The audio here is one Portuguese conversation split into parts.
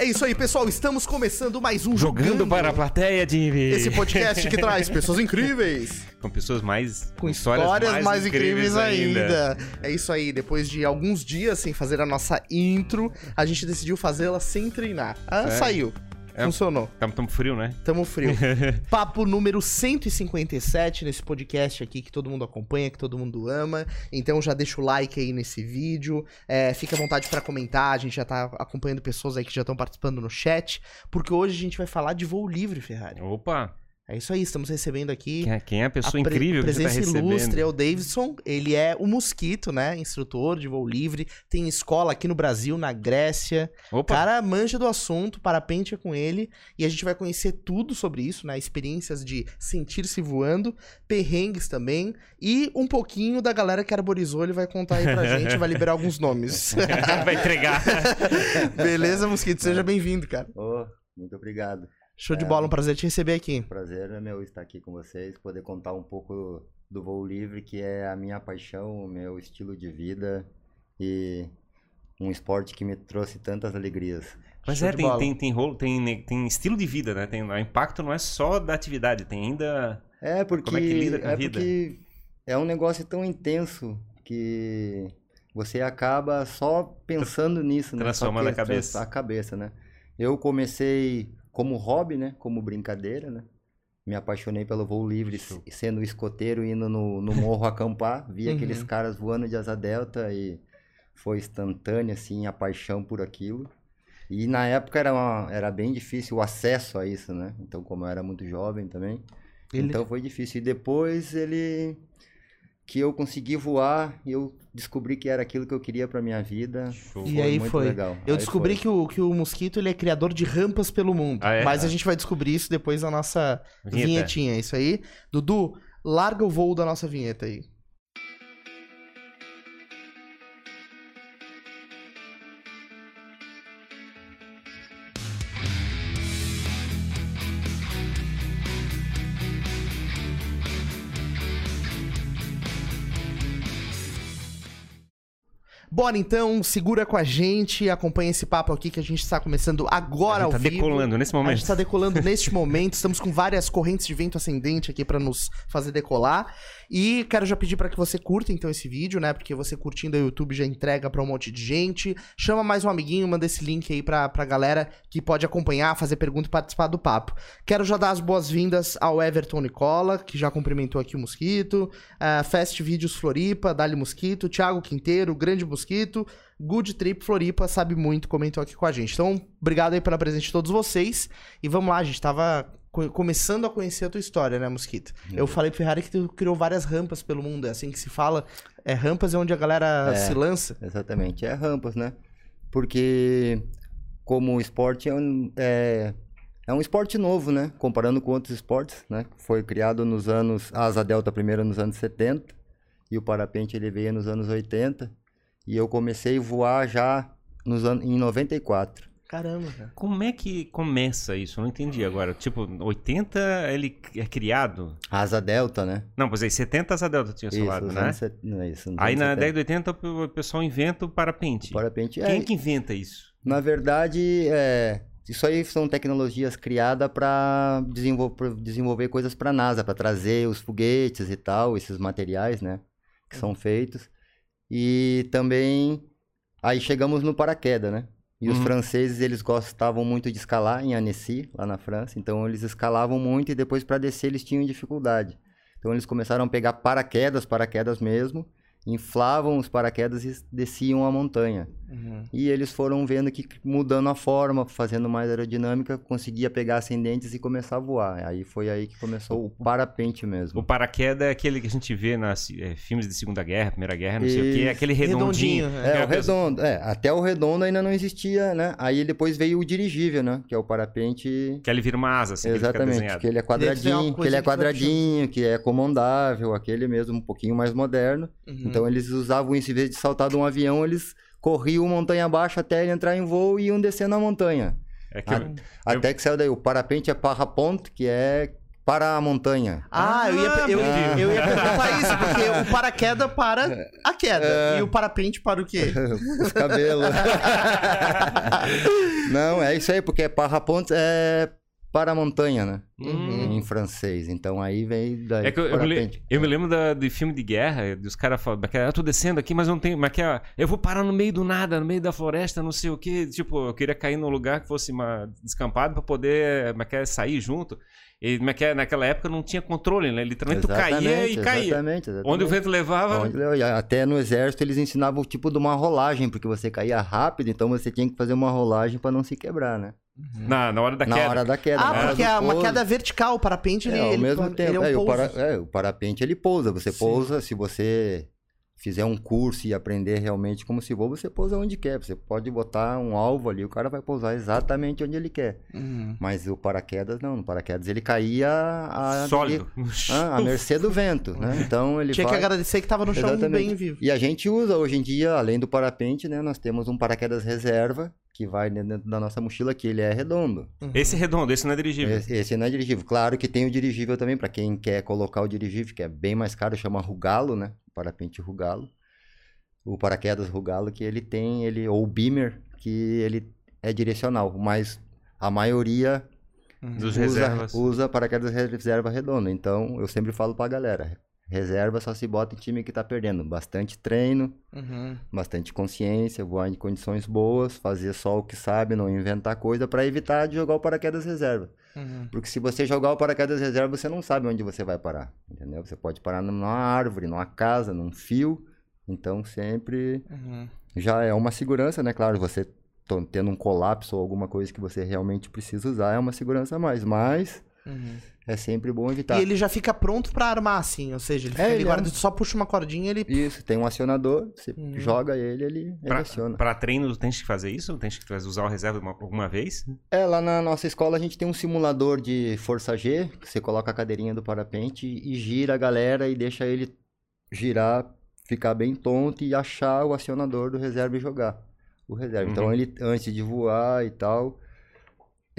É isso aí, pessoal. Estamos começando mais um Jogando para a plateia de Esse podcast que traz pessoas incríveis. Com pessoas mais. Com histórias, mais, incríveis, ainda. É isso aí. Depois de alguns dias sem fazer a nossa intro, a gente decidiu fazê-la sem treinar. Ah, saiu. É. Funcionou. Tamo, tamo frio, né? Tamo frio. Papo número 157 nesse podcast aqui que todo mundo acompanha, que todo mundo ama. Então já deixa o like aí nesse vídeo. É, fica à vontade pra comentar. A gente já tá acompanhando pessoas aí que já estão participando no chat. Porque hoje a gente vai falar de voo livre, Ferrari. Opa! É isso aí, estamos recebendo aqui. Quem é, quem é a pessoa a pre- incrível que você tá presença ilustre recebendo? é o Davidson. Ele é o Mosquito, né? Instrutor de voo livre. Tem escola aqui no Brasil, na Grécia. Opa! Cara, manja do assunto, parapente é com ele. E a gente vai conhecer tudo sobre isso, né? Experiências de sentir-se voando, perrengues também. E um pouquinho da galera que arborizou, ele vai contar aí pra gente, vai liberar alguns nomes. vai entregar. Beleza, Mosquito? Seja bem-vindo, cara. Ô, muito obrigado. Show de É. bola, um prazer te receber aqui. Prazer é meu estar aqui com vocês, poder contar um pouco do voo livre, que é a minha paixão, o meu estilo de vida e um esporte que me trouxe tantas alegrias. Mas Show é, tem, tem, tem rolo, tem, tem estilo de vida, né? Tem, o impacto não é só da atividade, tem ainda. É porque Como é que lida com a é vida? porque é um negócio tão intenso que você acaba só pensando nisso, né? Só Transformando a cabeça. A cabeça, né? Eu comecei como hobby, né? Como brincadeira, né? Me apaixonei pelo voo livre, Show. sendo escoteiro, indo no, no morro acampar, vi Uhum. aqueles caras voando de asa delta e foi instantânea, assim, a paixão por aquilo. E na época era, uma- era bem difícil o acesso a isso, né? Então, como eu era muito jovem também, Ele- então foi difícil. E depois ele que eu consegui voar, eu descobri que era aquilo que eu queria pra minha vida. Show. E aí muito foi. legal. Eu Aí descobri foi. que o, que o Mosquito ele é criador de rampas pelo mundo. Ah, é? Mas a gente vai descobrir isso depois da nossa Vinheta. vinhetinha. Isso aí. Dudu, larga o voo da nossa vinheta aí. Bora então, segura com a gente, acompanha esse papo aqui que a gente está começando agora a ao tá vivo. decolando nesse A gente momento. está decolando neste momento, estamos com várias correntes de vento ascendente aqui para nos fazer decolar. E quero já pedir para que você curta então esse vídeo, né? Porque você curtindo o YouTube já entrega para um monte de gente. Chama mais um amiguinho, manda esse link aí pra, pra galera que pode acompanhar, fazer pergunta e participar do papo. Quero já dar as boas-vindas ao Everton Nicola, que já cumprimentou aqui o Mosquito. a Fast Vídeos Floripa, Dali Mosquito, Thiago Quinteiro, Grande Mosquito. Good Trip Floripa sabe muito, comentou aqui com a gente. Então, obrigado aí pela presença de todos vocês. E vamos lá, a gente tava co- começando a conhecer a tua história, né, Mosquito? Eu falei pro Ferrari que tu criou várias rampas pelo mundo, é assim que se fala. É rampas é onde a galera É. se lança. Exatamente, é rampas, né? Porque como o esporte é um, é, é um esporte novo, né? Comparando com outros esportes, né? Foi criado nos anos, a asa delta primeiro nos anos 70 e o parapente ele veio nos anos 80 e eu comecei a voar já nos an em 94. Caramba, cara. Como é que começa isso? Eu não entendi agora. Tipo, 80 ele é criado? A asa delta, né? Não, pois aí, 70 asa delta tinha Isso, nos né? anos set- não, isso, Aí anos na 70. década de 80 o pessoal inventa o parapente. O parapente Quem é, é que inventa isso? Na verdade, é, isso aí são tecnologias criadas para desenvolver coisas para a NASA, para trazer os foguetes e tal, esses materiais, né, que são feitos. E também aí chegamos no paraquedas, né? E os Uhum. franceses, eles gostavam muito de escalar em Annecy, lá na França, então eles escalavam muito e depois para descer eles tinham dificuldade. Então eles começaram a pegar paraquedas, paraquedas mesmo, inflavam os paraquedas e desciam a montanha. Uhum. E eles foram vendo que mudando a forma, fazendo mais aerodinâmica, conseguia pegar ascendentes e começar a voar. Aí foi aí que começou o parapente O mesmo. paraquedas é aquele que a gente vê nas eh, filmes de Segunda Guerra, Primeira Guerra, não sei o que, é aquele redondinho. Redondinho, É, Aquela o redondo. É, até o redondo ainda não existia, né? Aí depois veio o dirigível, né? Que é o parapente. Que ele vira uma asa, assim, que ele Exatamente, que ele é quadradinho, que ele é quadradinho, que é comandável, aquele mesmo, um pouquinho mais moderno. Uhum. Então eles usavam isso, em vez de saltar de um avião, eles corriam montanha abaixo até ele entrar em voo e iam descendo a montanha. É que Ah, Até que saiu daí, o parapente é parapente, que é para a montanha. Ah, eu, ia, eu, Ah, eu ia perguntar isso, porque o paraquedas para a queda. É. E o parapente para o quê? Os cabelos. Não, é isso aí, porque parapente é para a montanha, né? Hum. Em francês. Então aí vem daí. É que eu, eu me, eu me lembro da, de filme de guerra, dos caras falando, "Mas que eu tô descendo aqui, mas eu não tenho. Mas que é, eu vou parar no meio do nada, no meio da floresta, não sei o que. Tipo, eu queria cair num lugar que fosse uma, descampado pra poder mas que é, sair junto. E mas que é, naquela época não tinha controle, né? Literalmente tu caía e caía. Exatamente, exatamente. Onde o vento levava. Onde- Até no exército eles ensinavam o tipo de uma rolagem, porque você caía rápido, então você tinha que fazer uma rolagem para não se quebrar, né? Na, na hora da Na queda. hora da queda. Ah, na hora porque é uma pouso. queda vertical, o parapente ele, É, ao ele, mesmo ele tempo. é um é, o, para- é, o parapente ele pousa. Você Sim. pousa, se você fizer um curso e aprender realmente como se voa, você pousa onde quer. Você pode botar um alvo ali, o cara vai pousar exatamente onde ele quer. Uhum. Mas o paraquedas não, no paraquedas ele caía a, Sólido. Ah, a mercê do vento, né? Então ele Tinha vai... que agradecer que tava no chão Exatamente. bem vivo. E a gente usa hoje em dia, além do parapente, né? Nós temos um paraquedas reserva que vai dentro da nossa mochila, que ele é redondo. Uhum. Esse é redondo, esse não é dirigível. Esse, esse não é dirigível. Claro que tem o dirigível também, para quem quer colocar o dirigível, que é bem mais caro, chama Rugalo, né? Parapente Rugalo. O paraquedas Rugalo, que ele tem, ele ou o Beamer, que ele é direcional, mas a maioria Dos usa, reservas. usa paraquedas reserva redondo. Então, eu sempre falo pra galera, reserva só se bota em time que tá perdendo. Bastante treino, Uhum. bastante consciência, voar em condições boas, fazer só o que sabe, não inventar coisa para evitar de jogar o paraquedas reserva. Uhum. Porque se você jogar o paraquedas reserva, você não sabe onde você vai parar, entendeu? Você pode parar numa árvore, numa casa, num fio. Então sempre Uhum. já é uma segurança, né? Claro, você tendo um colapso ou alguma coisa que você realmente precisa usar é uma segurança a mais, mas Uhum. É sempre bom evitar. E ele já fica pronto pra armar, assim. Ou seja, ele, fica É, ele guarda, é. só puxa uma cordinha e ele. Isso, tem um acionador, você Hum. joga ele, ele, ele Pra, aciona. pra treino, tu tens que fazer isso? Tens que usar o reserva uma- alguma vez? É, lá na nossa escola a gente tem um simulador de força G, que você coloca a cadeirinha do parapente e gira a galera e deixa ele girar, ficar bem tonto e achar o acionador do reserva e jogar o reserva. Então Uhum. ele, antes de voar e tal,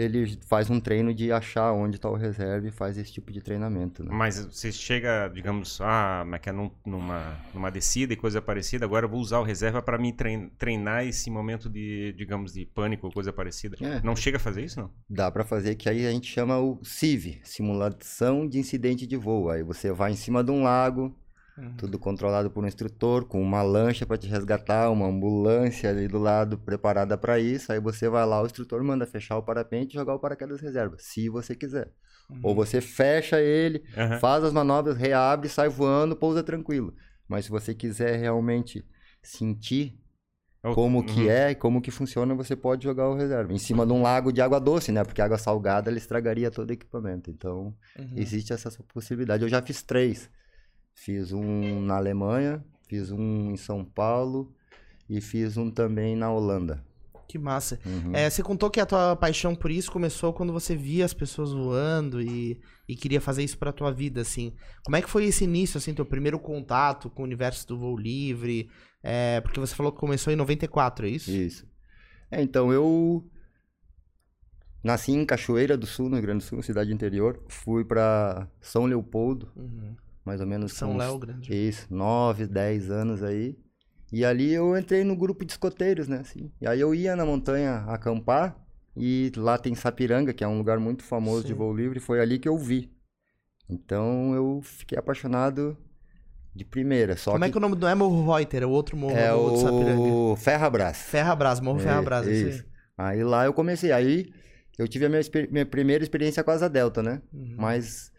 ele faz um treino de achar onde está o reserva e faz esse tipo de treinamento, né? Mas você chega, digamos, ah, mas que é num- numa, numa descida e coisa parecida, agora eu vou usar o reserva para me trein- treinar esse momento de, digamos, de pânico ou coisa parecida. É. Não chega a fazer isso, não? Dá pra fazer que aí a gente chama o CIV, simulação de incidente de voo. Aí você vai em cima de um lago, Uhum. tudo controlado por um instrutor, com uma lancha para te resgatar, uma ambulância ali do lado preparada para isso. Aí você vai lá, o instrutor manda fechar o parapente e jogar o paraquedas reserva, se você quiser. Uhum. Ou você fecha ele, Aham. faz as manobras, reabre, sai voando, pousa tranquilo. Mas se você quiser realmente sentir como que Uhum. é e como que funciona, você pode jogar o reserva. Em cima de um lago de água doce, né? Porque água salgada ela estragaria todo o equipamento. Então, Uhum. existe essa possibilidade. Eu já fiz três. Fiz um na Alemanha, fiz um em São Paulo e fiz um também na Holanda. Que massa. Uhum. É, você contou que a tua paixão por isso começou quando você via as pessoas voando e, e queria fazer isso pra tua vida, assim. Como é que foi esse início, assim, teu primeiro contato com o universo do voo livre? É, porque você falou que começou em 94, é isso? Isso. É, então, eu nasci em Cachoeira do Sul, no Rio Grande do Sul, cidade interior. Fui para São Leopoldo, Uhum. Mais ou menos São Léo Grande. Isso, 9, 10 anos aí. E ali eu entrei no grupo de escoteiros, né? Assim. E aí eu ia na montanha acampar e lá tem Sapiranga, que é um lugar muito famoso de Sim. voo livre, foi ali que eu vi. Então eu fiquei apaixonado de primeira. Só Como que é que o nome do... Não é Morro Reuter, é o outro morro, é morro de Sapiranga. o Ferrabras. Ferrabras, Morro É, Ferrabras, isso. isso. Aí lá eu comecei. Aí eu tive a minha, minha primeira experiência com a Asa Delta, né? Uhum. Mas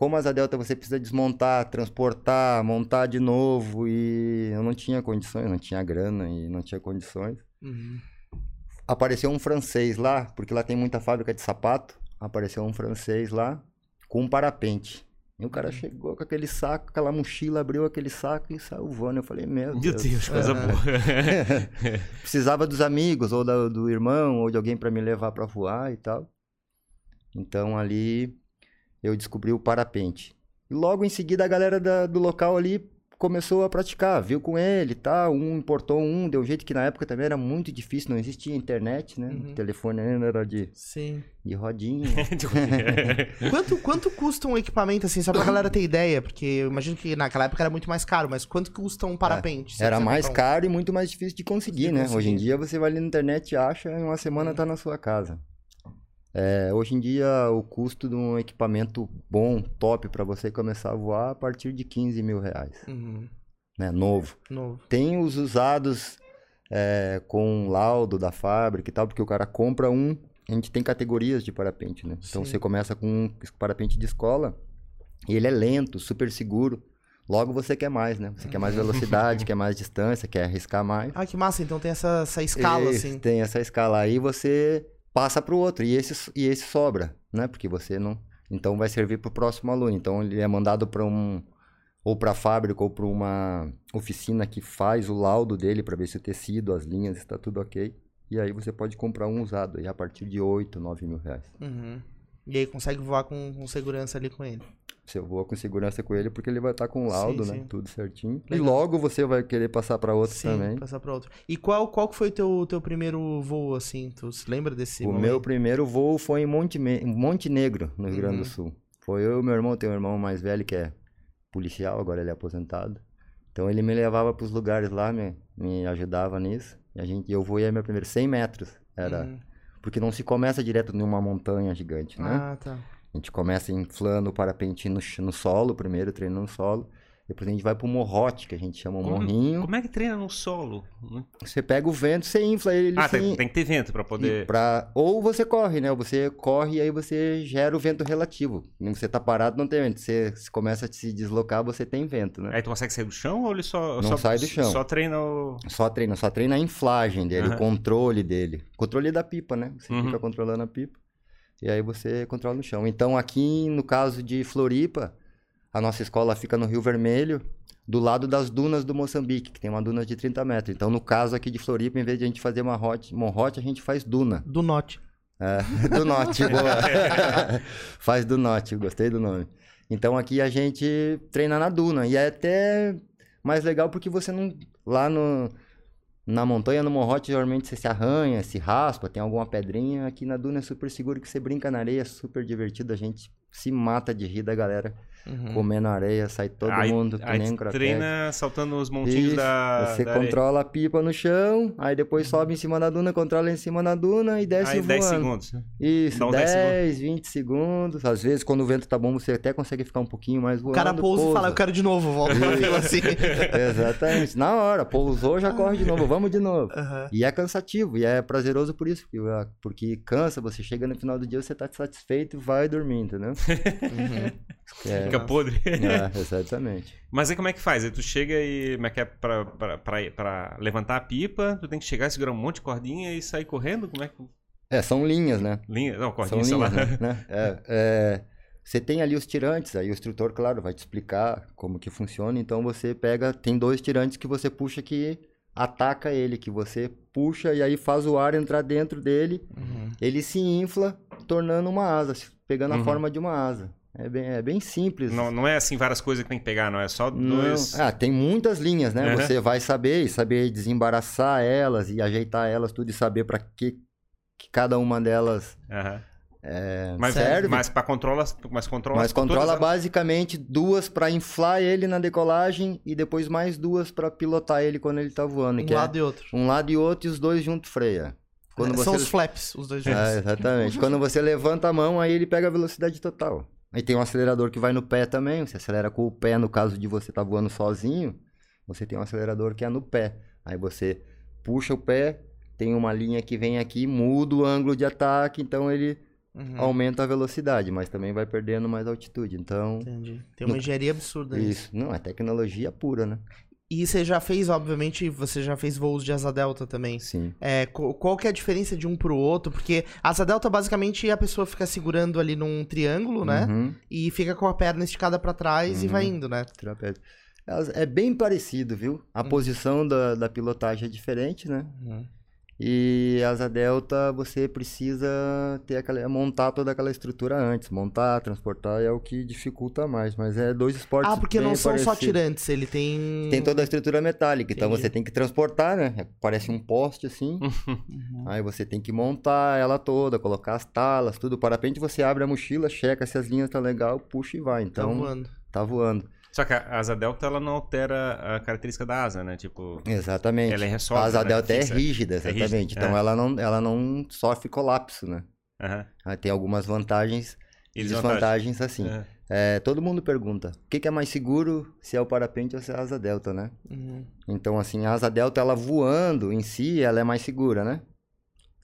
como Asa Delta você precisa desmontar, transportar, montar de novo e eu não tinha condições, não tinha grana e não tinha condições. Uhum. Apareceu um francês lá, porque lá tem muita fábrica de sapato. Apareceu um francês lá com um parapente. E o Uhum. cara chegou com aquele saco, aquela mochila, abriu aquele saco e saiu voando. Eu falei, meu Meu Deus. Deus, coisa boa. Precisava dos amigos, ou da- do irmão, ou de alguém para me levar para voar e tal. Então ali eu descobri o parapente. E logo em seguida a galera da- do local ali começou a praticar, viu com ele, tá, um importou um, deu jeito que na época também era muito difícil, não existia internet, né? Uhum. O telefone ainda era de, Sim. de rodinha. Quanto, quanto custa um equipamento, assim, só pra galera ter ideia? Porque eu imagino que naquela época era muito mais caro, mas quanto custa um parapente? se era mais um? caro e muito mais difícil de conseguir, De né? conseguir. Hoje em dia você vai ali na internet, acha, em uma semana tá na sua casa. É, hoje em dia o custo de um equipamento bom, top, para você começar a voar a partir de 15 mil reais, Uhum. né? Novo. Novo. Tem os usados é, com laudo da fábrica e tal, porque o cara compra um. A gente tem categorias de parapente, né? Então Sim. você começa com um parapente de escola e ele é lento, super seguro. Logo você quer mais, né? Você quer mais velocidade, quer mais distância, quer arriscar mais. Ah, que massa, então tem essa, essa escala, assim. Tem essa escala aí, você passa para o outro e esse, e esse sobra, né? Porque você não. Então vai servir para o próximo aluno. Então ele é mandado para um ou para a fábrica ou para uma oficina que faz o laudo dele para ver se o tecido, as linhas está tudo ok. E aí você pode comprar um usado aí a partir de 8, 9 mil reais. Uhum. E aí consegue voar com, com segurança ali com ele. Você voa com segurança com ele porque ele vai estar com laudo, Sim, né? sim. Tudo certinho. Legal. E logo você vai querer passar para outro Sim, também. passar pra outro. E qual, qual que foi o teu, teu primeiro voo, assim? Tu se lembra desse O momento? meu primeiro voo foi em Monte, Negro, no Rio Grande Uhum. do Sul. Foi eu e meu irmão, tem um irmão mais velho que é policial, agora ele é aposentado. Então ele me levava para os lugares lá, me, me ajudava nisso. E a gente, eu voei meu primeiro 100 metros. Era, Uhum. Porque não se começa direto numa montanha gigante, né? Ah, tá. A gente começa inflando o parapente no, no solo, primeiro treinando no solo. Depois a gente vai pro morrote, que a gente chama um Como- morrinho. Como é que treina no solo? Você pega o vento, você infla ele. ah, tem, tem que ter vento pra e poder. pra- Ou você corre, né? Você corre e aí você gera o vento relativo. Você tá parado, não tem vento. Você se começa a se deslocar, você tem vento, né? Aí tu consegue sair do chão ou ele só. Não só, sai do chão. Só treina o. Só treina, só treina a inflagem dele, Aham. o controle dele. Controle da pipa, né? Você Uhum. fica controlando a pipa. E aí você controla no chão. Então aqui, no caso de Floripa, a nossa escola fica no Rio Vermelho, do lado das dunas do Moçambique, que tem uma duna de 30 metros. Então, no caso aqui de Floripa, em vez de a gente fazer uma rote, monrote, a gente faz duna. Do Norte. É, do norte, boa. Faz do norte, gostei do nome. Então aqui a gente treina na duna. E é até mais legal porque você não. Lá no, na montanha, no morrote, geralmente você se arranha, se raspa, tem alguma pedrinha. Aqui na duna é super seguro que você brinca na areia, super divertido. A gente se mata de rir da galera Uhum. comendo areia, sai todo aí, mundo que aí nem treina saltando os montinhos Isso, da. Você da areia. controla a pipa no chão, aí depois sobe em cima da duna, controla em cima da duna e desce Aí voando. 10 segundos. Isso, Dá uns 10 10, 20 segundos. Às vezes, quando o vento tá bom, você até consegue ficar um pouquinho mais O voando. cara pousa e fala, eu quero de novo, volta pra assim. Exatamente. Na hora, pousou, já corre de novo, vamos de novo. Aham. E é cansativo, e é prazeroso por isso, porque, ah, porque cansa, você chega no final do dia, você tá satisfeito e vai dormir, entendeu? Uhum. É, Fica podre. é, exatamente. Mas aí como é que faz? Aí tu chega e como é que é pra, pra, pra, pra levantar a pipa, tu tem que chegar, segurar um monte de cordinha e sair correndo? Como é que. É, são linhas, né? Linha? Não, São cordinha, sei lá. linhas, né? né? É, é, você tem ali os tirantes, aí o instrutor, claro, vai te explicar como que funciona. Então você pega, tem dois tirantes que você puxa que ataca ele, que você puxa e aí faz o ar entrar dentro dele, Uhum. ele se infla, tornando uma asa, pegando Uhum. a forma de uma asa. É bem, é bem simples. Não, não é assim várias coisas que tem que pegar, não. É só Não. dois. Ah, tem muitas linhas, né? Uhum. Você vai saber, e saber desembaraçar elas e ajeitar elas tudo e saber para que, que cada uma delas Aham. é, Mas, serve. mas pra controla, mas controla. Mas controla basicamente duas para inflar ele na decolagem e depois mais duas para pilotar ele quando ele tá voando. Um que lado e outro. é um lado e outro e os dois juntos freia. Quando É, você... São os flaps, os dois juntos. É, exatamente. Quando você levanta a mão, aí ele pega a velocidade total. Aí tem um acelerador que vai no pé também. Você acelera com o pé no caso de você estar voando sozinho. Você tem um acelerador que é no pé. Aí você puxa o pé, tem uma linha que vem aqui, muda o ângulo de ataque, então ele Uhum. aumenta a velocidade, mas também vai perdendo mais altitude. Então, Entendi. Tem uma engenharia absurda nisso. isso. Não, é tecnologia pura, né? E você já fez, obviamente, você já fez voos de asa delta também. Sim. É, qual que é a diferença de um pro outro? Porque asa delta, basicamente, a pessoa fica segurando ali num triângulo, né? Uhum. E fica com a perna esticada pra trás e Uhum. vai indo, né? Trapézio. Elas- É bem parecido, viu? A Uhum. posição da, da pilotagem é diferente, né? E asa delta você precisa ter aquela montar toda aquela estrutura antes, montar, transportar é o que dificulta mais, mas é dois esportes Ah, porque bem não são só tirantes, ele tem. Tem toda a estrutura metálica, então Entendi. você tem que transportar, né? Parece um poste assim. Uhum. Aí você tem que montar ela toda, colocar as talas, tudo. O parapente você abre a mochila, checa se as linhas tá legal, puxa e vai. Tá Então voando. tá voando. Só que a asa delta, ela não altera a característica da asa, né? Tipo, Exatamente. Ela é a sólida, asa né? delta é Fixa. rígida, É exatamente. rígida, Então é. ela, não, ela não sofre colapso, né? Ela tem algumas vantagens e E desvantagens assim. É. É, todo mundo pergunta, o que, que é mais seguro, se é o parapente ou se é a asa delta, né? Uhum. Então, assim, a asa delta, ela voando em si, ela é mais segura, né?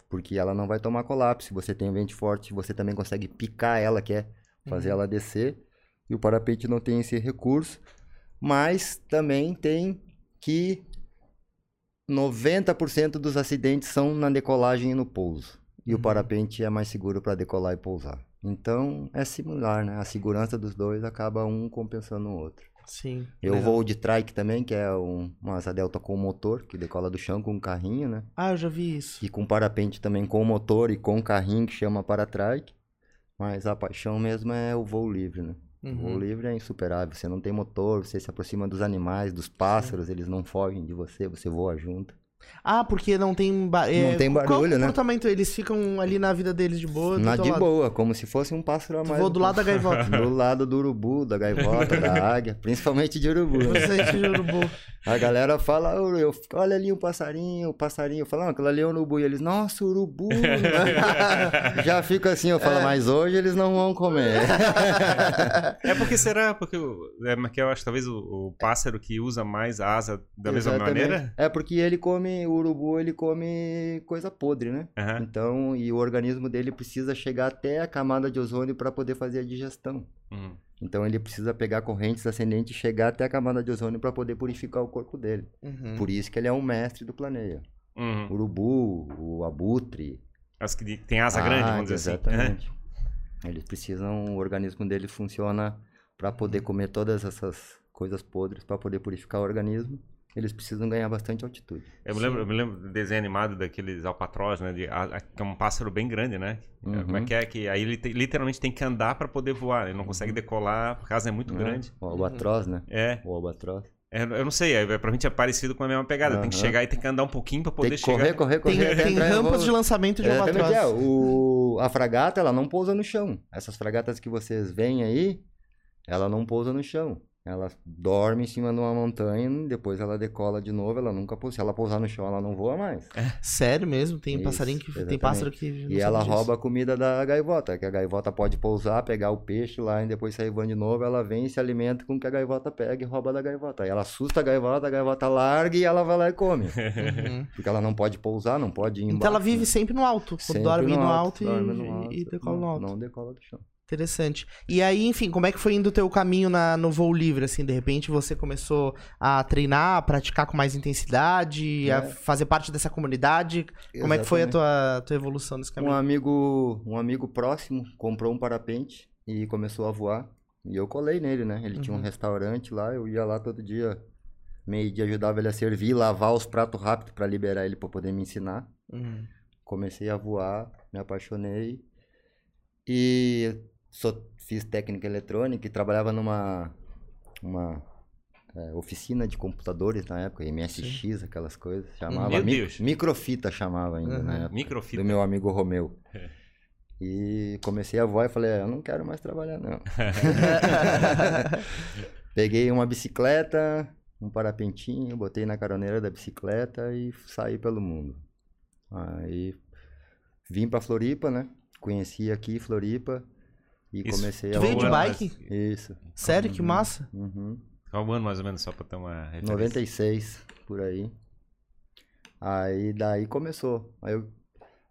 Porque ela não vai tomar colapso. Se você tem um vento forte, você também consegue picar ela, que é fazer ela descer. E o parapente não tem esse recurso. Mas também tem que 90% dos acidentes são na decolagem e no pouso. E o Uhum. parapente é mais seguro para decolar e pousar. Então, é similar, né? A segurança dos dois acaba um compensando o outro. Sim. Eu legal. vou de trike também, que é um, uma asa delta com motor, que decola do chão com um carrinho, né? Ah, eu já vi isso. E com parapente também com motor e com carrinho, que chama para-trike. Mas a paixão mesmo é o voo livre, né? O Uhum. livre é insuperável. Você não tem motor, você se aproxima dos animais, dos pássaros, eles não fogem de você, você voa junto. Ah, porque não tem, ba... é, Não tem qual barulho, o né? comportamento? Eles ficam ali na vida deles de boa. Na de lado. boa, como se fosse um pássaro a mais. voa do lado da gaivota. Do lado do urubu, da gaivota, da águia, principalmente de urubu. né? Sente de urubu. A galera fala, "Ô, eu, olha ali um passarinho, o passarinho. Eu falo, não, aquilo ali é um urubu. E eles, nossa, urubu. Já fica assim, eu falo, mas hoje eles não vão comer. É porque será? Porque o- é, que eu acho talvez o, o pássaro que usa mais a asa da mesma Exatamente. maneira. É porque ele come, o urubu, ele come coisa podre, né? Aham. Então, e o organismo dele precisa chegar até a camada de ozônio para poder fazer a digestão. Uhum. Então, ele precisa pegar correntes ascendentes e chegar até a camada de ozônio para poder purificar o corpo dele. Uhum. Por isso que ele é um mestre do planeia. Uhum. O urubu, o abutre, As que tem asa grande, Ah, vamos dizer assim. exatamente. Eles precisam, o organismo dele funciona para poder comer todas essas coisas podres, para poder purificar o organismo. Eles precisam ganhar bastante altitude. Eu me, lembro, eu me lembro do desenho animado daqueles alpatrós, né? De, a- a- que é um pássaro bem grande, né? Uhum. Como é que é? Que aí ele te- literalmente tem que andar para poder voar. Ele não consegue decolar, porque a asa é muito Né? grande. O albatroz, né? É, O albatroz. é, eu não sei, é, pra mim é parecido com a mesma pegada. Tem que chegar e tem que andar um pouquinho pra Tem poder que correr, chegar. correr, correr. Tem, até tem entrar em rampas de lançamento de Exatamente, albatroz. é. O, a fragata, ela não pousa no chão. Essas fragatas que vocês veem aí, ela não pousa no chão. Ela dorme em cima de uma montanha, depois ela decola de novo, ela nunca pousa. Se ela pousar no chão, ela não voa mais. Sério mesmo? Tem Isso, passarinho que. Tem exatamente. pássaro que. não E ela disso. rouba a comida da gaivota, que a gaivota pode pousar, pegar o peixe lá e depois sair voando de novo, ela vem e se alimenta com o que a gaivota pega e rouba da gaivota. Aí ela assusta a gaivota, a gaivota larga e ela vai lá e come. Uhum. Porque ela não pode pousar, não pode ir Então ela vive sempre no alto. Sempre dorme no alto, e, dorme no alto, e decola não, no alto. Não decola do chão. Interessante. E aí, enfim, como é que foi indo o teu caminho na, no voo livre, assim? De repente você começou a treinar, a praticar com mais intensidade, a É. fazer parte dessa comunidade. Como é que foi a tua, tua evolução nesse Um caminho? amigo, um amigo próximo comprou um parapente e começou a voar. E eu colei nele, né? Ele tinha um Uhum. restaurante lá, eu ia lá todo dia, meio dia ajudava ele a servir, lavar os pratos rápido para liberar ele para poder me ensinar. Uhum. Comecei a voar, me apaixonei e sou, fiz técnica eletrônica e trabalhava numa uma é, oficina de computadores na época, MSX, aquelas coisas, chamava Meu mi- Deus. microfita chamava ainda Uhum. na época Microfita. do meu amigo Romeu. É. E comecei a voar e falei, "É, eu não quero mais trabalhar não. Peguei uma bicicleta, um parapentinho, botei na caroneira da bicicleta e saí pelo mundo. Aí vim pra Floripa, né? Conheci aqui Floripa e Isso. comecei Tu a veio de bike? Isso. Sério? Que massa. Uhum. Qual o ano mais ou menos, só pra ter uma referência? 96, por aí. Aí daí começou. Aí eu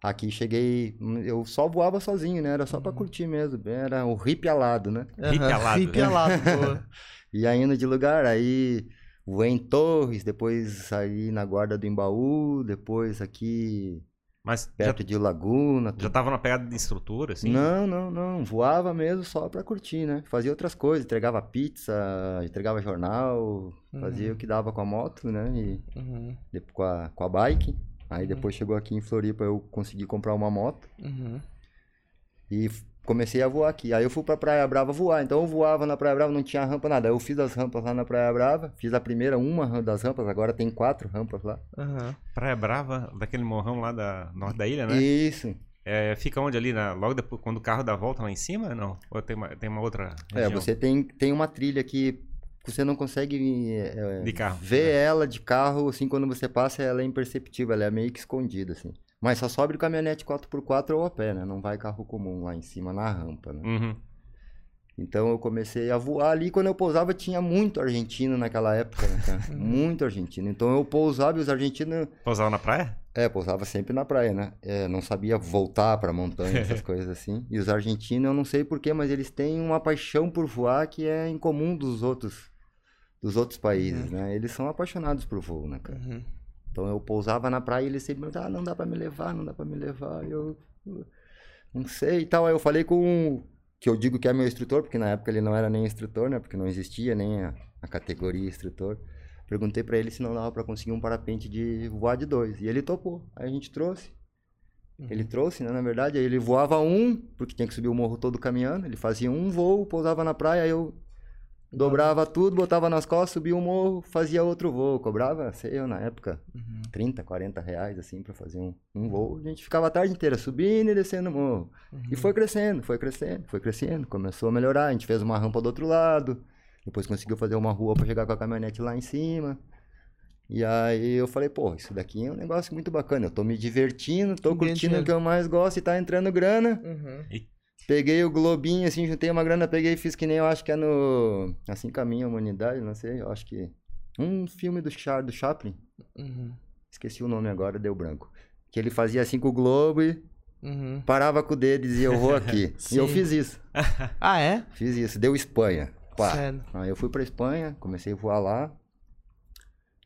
aqui cheguei, eu só voava sozinho, né? Era só pra curtir mesmo, era o hip alado, né? Hippie Aham, alado. hippie alado. E aí indo de lugar, aí voei em Torres, depois saí na guarda do Embaú, depois aqui Mas já, perto de Laguna. já tava na pegada de instrutura, assim? Não, não, não. Voava mesmo só pra curtir, né? Fazia outras coisas, entregava pizza, entregava jornal, fazia o que dava com a moto, né? E Uhum. depois com a, com a bike. Aí depois chegou aqui em Floripa, eu consegui comprar uma moto Uhum. e comecei a voar aqui. Aí eu fui pra Praia Brava voar. Então eu voava na Praia Brava, não tinha rampa nada. Aí eu fiz as rampas lá na Praia Brava, fiz a primeira uma das rampas, agora tem quatro rampas lá. Aham. Praia Brava, daquele morrão lá da norte da ilha, né? Isso. É, fica onde ali? Na, logo depois, quando o carro dá a volta lá em cima? Não? Ou tem uma, tem uma outra É, região? você tem, tem uma trilha que você não consegue é, De carro. ver ela de carro, assim, quando você passa, ela é imperceptível, ela é meio que escondida, assim. Mas só sobe caminhonete 4x4 ou a pé, né? Não vai carro comum lá em cima, na rampa, né? Uhum. Então eu comecei a voar ali. Quando eu pousava, tinha muito argentino naquela época, né, cara? muito argentino. Então eu pousava e os argentinos. Pousava na praia? É, pousava sempre na praia, né? É, não sabia voltar pra montanha, essas coisas assim. E os argentinos, eu não sei porquê, mas eles têm uma paixão por voar que é incomum dos outros, dos outros países, né? Eles são apaixonados por voo, né, cara? Uhum. Então eu pousava na praia e eles sempre perguntavam, ah, não dá pra me levar, não dá pra me levar. Eu não sei e tal. Aí eu falei com que eu digo que é meu instrutor, porque na época ele não era nem instrutor, né? Porque não existia nem a, a categoria instrutor. Perguntei pra ele se não dava pra conseguir um parapente de voar de dois. E ele topou. Aí a gente trouxe. Ele trouxe, né? Na verdade, aí ele voava um, porque tinha que subir o morro todo caminhando. Ele fazia um voo, pousava na praia, aí eu dobrava tudo, botava nas costas, subia o morro, fazia outro voo. Cobrava, sei eu, na época, Uhum. 30, 40 reais, assim, pra fazer um, um voo. A gente ficava a tarde inteira subindo e descendo o morro. E foi crescendo, foi crescendo, foi crescendo. Começou a melhorar. A gente fez uma rampa do outro lado. Depois conseguiu fazer uma rua pra chegar com a caminhonete lá em cima. E aí eu falei, pô, isso daqui é um negócio muito bacana. Eu tô me divertindo, tô Ganhando curtindo o que eu mais gosto e tá entrando grana. Uhum. Peguei o globinho, assim, juntei uma grana, peguei e fiz que nem eu acho que é no... Assim Caminha a Humanidade, não sei, eu acho que... Um filme do, Char, do Chaplin, Uhum. esqueci o nome agora, deu branco. Que ele fazia assim com o globo e Uhum. parava com o dedo e dizia, eu vou aqui. e eu fiz isso, Ah, é? fiz isso. Deu Espanha. Pá. Sério. Aí eu fui pra Espanha, comecei a voar lá.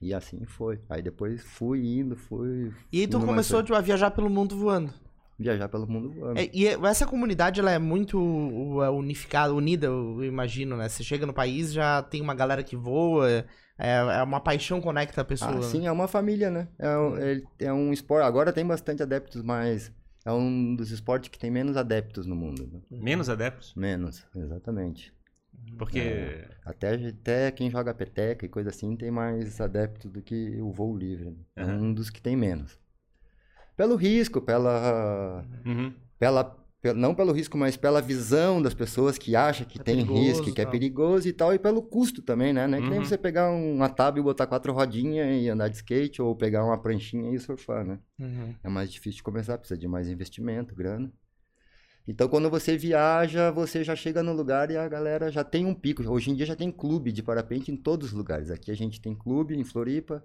E assim foi. Aí depois fui indo, fui... E aí tu começou a viajar pelo mundo voando. Viajar pelo mundo voando. É, e essa comunidade, ela é muito uh, unificada, unida, eu imagino, né? Você chega no país, já tem uma galera que voa, é, é uma paixão conecta a pessoa. Ah, sim, é uma família, né? É, um- ele- é um esporte. Agora tem bastante adeptos, mas é um dos esportes que tem menos adeptos no mundo. né? Menos adeptos? Menos, exatamente. Porque. É. Até, até quem joga peteca e coisa assim tem mais adeptos do que o voo livre. né? É um dos que tem menos. Pelo risco, pela, Uhum. pela, pe- não pelo risco, mas pela visão das pessoas que acham que É tem perigoso risco, que é perigoso e tal, e pelo custo também, né? Não é que nem Uhum. você pegar uma tab e botar quatro rodinhas e andar de skate, ou pegar uma pranchinha e surfar, né? Uhum. É mais difícil de começar, precisa de mais investimento, grana. Então, quando você viaja, você já chega no lugar e a galera já tem um pico. Hoje em dia já tem clube de parapente em todos os lugares. Aqui a gente tem clube em Floripa,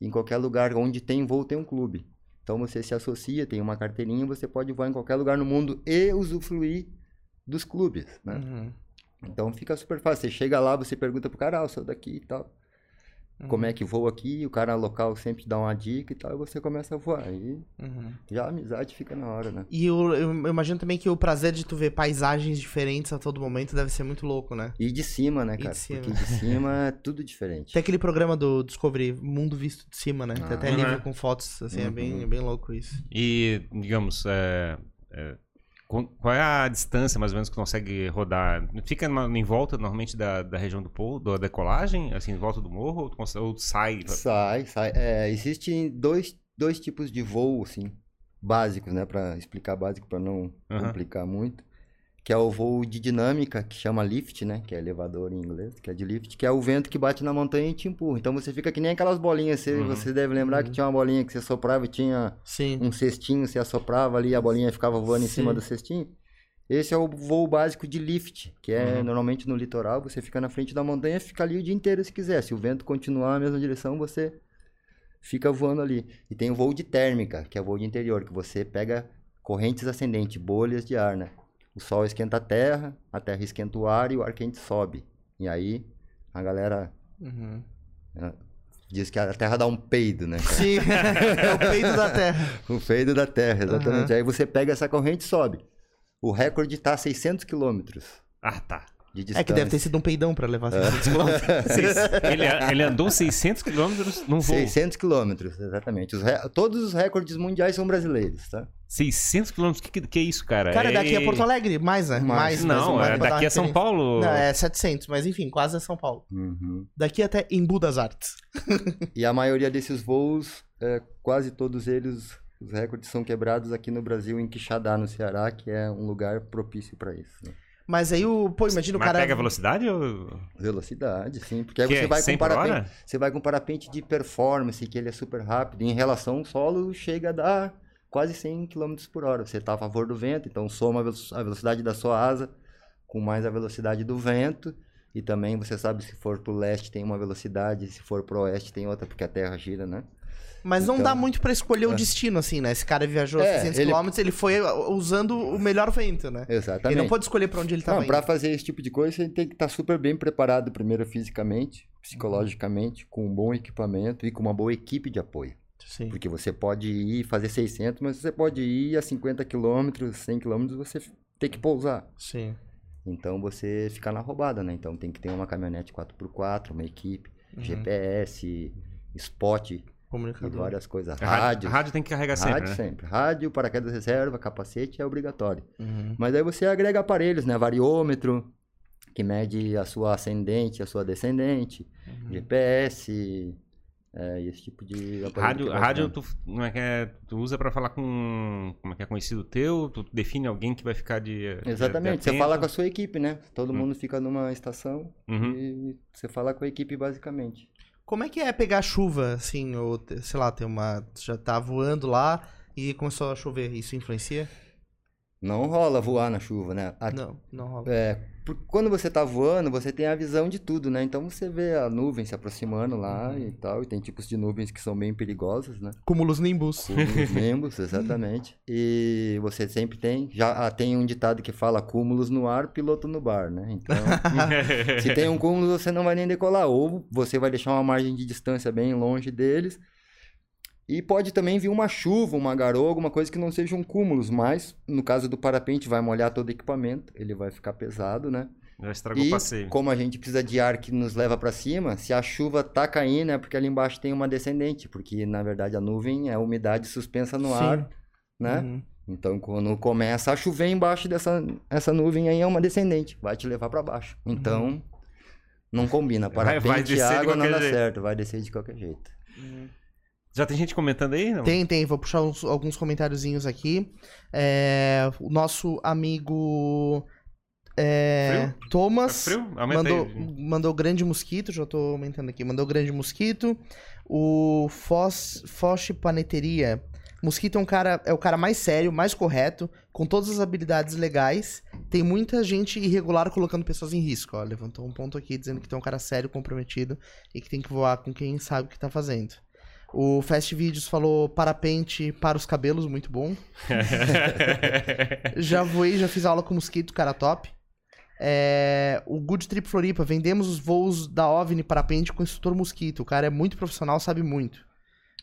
em qualquer lugar onde tem voo tem um clube. Então você se associa, tem uma carteirinha, você pode voar em qualquer lugar no mundo e usufruir dos clubes, né? Uhum. Então fica super fácil. Você chega lá, você pergunta pro cara, ah, eu sou daqui e tal. Como é que voa aqui? O cara local sempre dá uma dica e tal, e você começa a voar. E Uhum. já a amizade fica na hora, né? E eu, eu imagino também que o prazer de tu ver paisagens diferentes a todo momento deve ser muito louco, né? E de cima, né, de cara? cima. Porque de cima é tudo diferente. Tem aquele programa do Discovery, Mundo Visto de Cima, né? Tem Ah. até Uhum. livro com fotos, assim, é, bem, Uhum. é bem louco isso. E, digamos, é, é, qual é a distância mais ou menos que consegue rodar? Fica em volta, normalmente, da, da região do pouso, da decolagem? Assim, em volta do morro? Ou, consegue- ou sai? Sai, sai. É, existem dois, dois tipos de voo, assim, básicos, né? Pra explicar básico, pra não Aham. complicar muito. Que é o voo de dinâmica, que chama lift, né? Que é elevador em inglês, que é de lift, que é o vento que bate na montanha e te empurra. Então você fica que nem aquelas bolinhas. Você, Uhum. você deve lembrar que tinha uma bolinha que você soprava e tinha Sim. um cestinho, você assoprava ali, a bolinha ficava voando em Sim. cima do cestinho. Esse é o voo básico de lift, que é Uhum. normalmente no litoral, você fica na frente da montanha, fica ali o dia inteiro se quiser. Se o vento continuar na mesma direção, você fica voando ali. E tem o voo de térmica, que é o voo de interior, que você pega correntes ascendentes, bolhas de ar, né? O sol esquenta a terra, a terra esquenta o ar e o ar quente sobe. E aí a galera Uhum. diz que a terra dá um peido, né? cara? Sim, é o peito da terra. O feido da Terra, exatamente. Aham. Aí você pega essa corrente e sobe. O recorde tá a 600 quilômetros Ah, tá. de distância. É que deve ter sido um peidão pra levar 600 quilômetros. ele, ele andou 600 quilômetros num voo. 600 quilômetros, exatamente. Os re- Todos os recordes mundiais são brasileiros, tá? 600 quilômetros? Que, que, é isso, cara? Cara, daqui é é Porto Alegre, mais, né? Mais. Não, mais, é, dar daqui é São referência. Paulo. Não, é 700, mas enfim, quase é São Paulo. Uhum. Daqui até Embu das Artes. E a maioria desses voos, é, quase todos eles, os recordes são quebrados aqui no Brasil, em Quixadá, no Ceará, que é um lugar propício para isso. né? Mas aí o. Pô, imagina o Mas cara. pega a velocidade ou... Velocidade, sim. Porque aí Que você é vai 100 com parapente. Você vai com parapente de performance, que ele é super rápido. Em relação ao solo, chega a dar quase 100 km por hora. Você está a favor do vento, então soma a velo- a velocidade da sua asa com mais a velocidade do vento. E também você sabe se for pro leste tem uma velocidade, se for pro oeste tem outra, porque a Terra gira, né? Mas não Então- dá muito pra escolher o É. destino, assim, né? Esse cara viajou É, 600 ele- km, ele foi usando o melhor vento, né? Exatamente. Ele não pode escolher pra onde ele tá Não, para fazer esse tipo de coisa, você tem que estar super bem preparado, primeiro fisicamente, psicologicamente, com um bom equipamento e com uma boa equipe de apoio. Sim. Porque você pode ir fazer 600, mas você pode ir a 50 quilômetros, 100 quilômetros, você tem que pousar. Sim. Então você fica na roubada, né? Então tem que ter uma caminhonete 4x4, uma equipe, GPS, spot e Comunicador. várias coisas. Rádio, Rádio, a rádio tem que carregar sempre, rádio né? sempre. Rádio, paraquedas reserva, capacete é obrigatório. Uhum. Mas aí você agrega aparelhos, né? Variômetro, que mede a sua ascendente, a sua descendente, Uhum. GPS, é, esse tipo de aparelho. Rádio, rádio tu, como é que é, tu usa pra falar com como é que é conhecido teu, tu define alguém que vai ficar de Exatamente, de você fala com a sua equipe, né? Todo Hum. mundo fica numa estação Uhum. e você fala com a equipe basicamente. Como é que é pegar chuva, assim, ou, sei lá, tem uma. Já tá voando lá e começou a chover. Isso influencia? Não rola voar na chuva, né? A- Não, não rola. é, por- quando você tá voando, você tem a visão de tudo, né? Então você vê a nuvem se aproximando lá Uhum. e tal, e tem tipos de nuvens que são bem perigosas, né? Cúmulos nimbus. Cúmulos nimbus, exatamente. E você sempre tem, já ah, tem um ditado que fala cúmulos no ar, piloto no bar, né? Então, se tem um cúmulo, você não vai nem decolar, ou você vai deixar uma margem de distância bem longe deles. E pode também vir uma chuva, uma garoa, alguma coisa que não sejam cúmulos, mas no caso do parapente vai molhar todo o equipamento, ele vai ficar pesado, né? Já estragou E o passeio. como a gente precisa de ar que nos leva para cima, se a chuva tá caindo é porque ali embaixo tem uma descendente, porque na verdade a nuvem é a umidade suspensa no Sim. ar, né? Uhum. Então quando começa a chover embaixo dessa essa nuvem aí é uma descendente, vai te levar para baixo. Então não combina, Vai- vai parapente e descer de água não dá jeito. certo, vai descer de qualquer jeito. Já tem gente comentando aí? Não? Tem, tem. Vou puxar uns- alguns comentáriozinhos aqui. É, o nosso amigo é, Thomas Tá frio? Mandou, aí. mandou grande mosquito. Já tô aumentando aqui. Mandou grande mosquito. O Foz, Foch Paneteria. Mosquito é um cara, é o cara mais sério, mais correto, com todas as habilidades legais. Tem muita gente irregular colocando pessoas em risco. Ó, levantou um ponto aqui dizendo que tem um cara sério, comprometido e que tem que voar com quem sabe o que tá fazendo. O Fast Videos falou parapente para os cabelos, muito bom. Já voei, já fiz aula com mosquito, cara top. É, o Good Trip Floripa, vendemos os voos da OVNI parapente com o instrutor mosquito. O cara é muito profissional, sabe muito.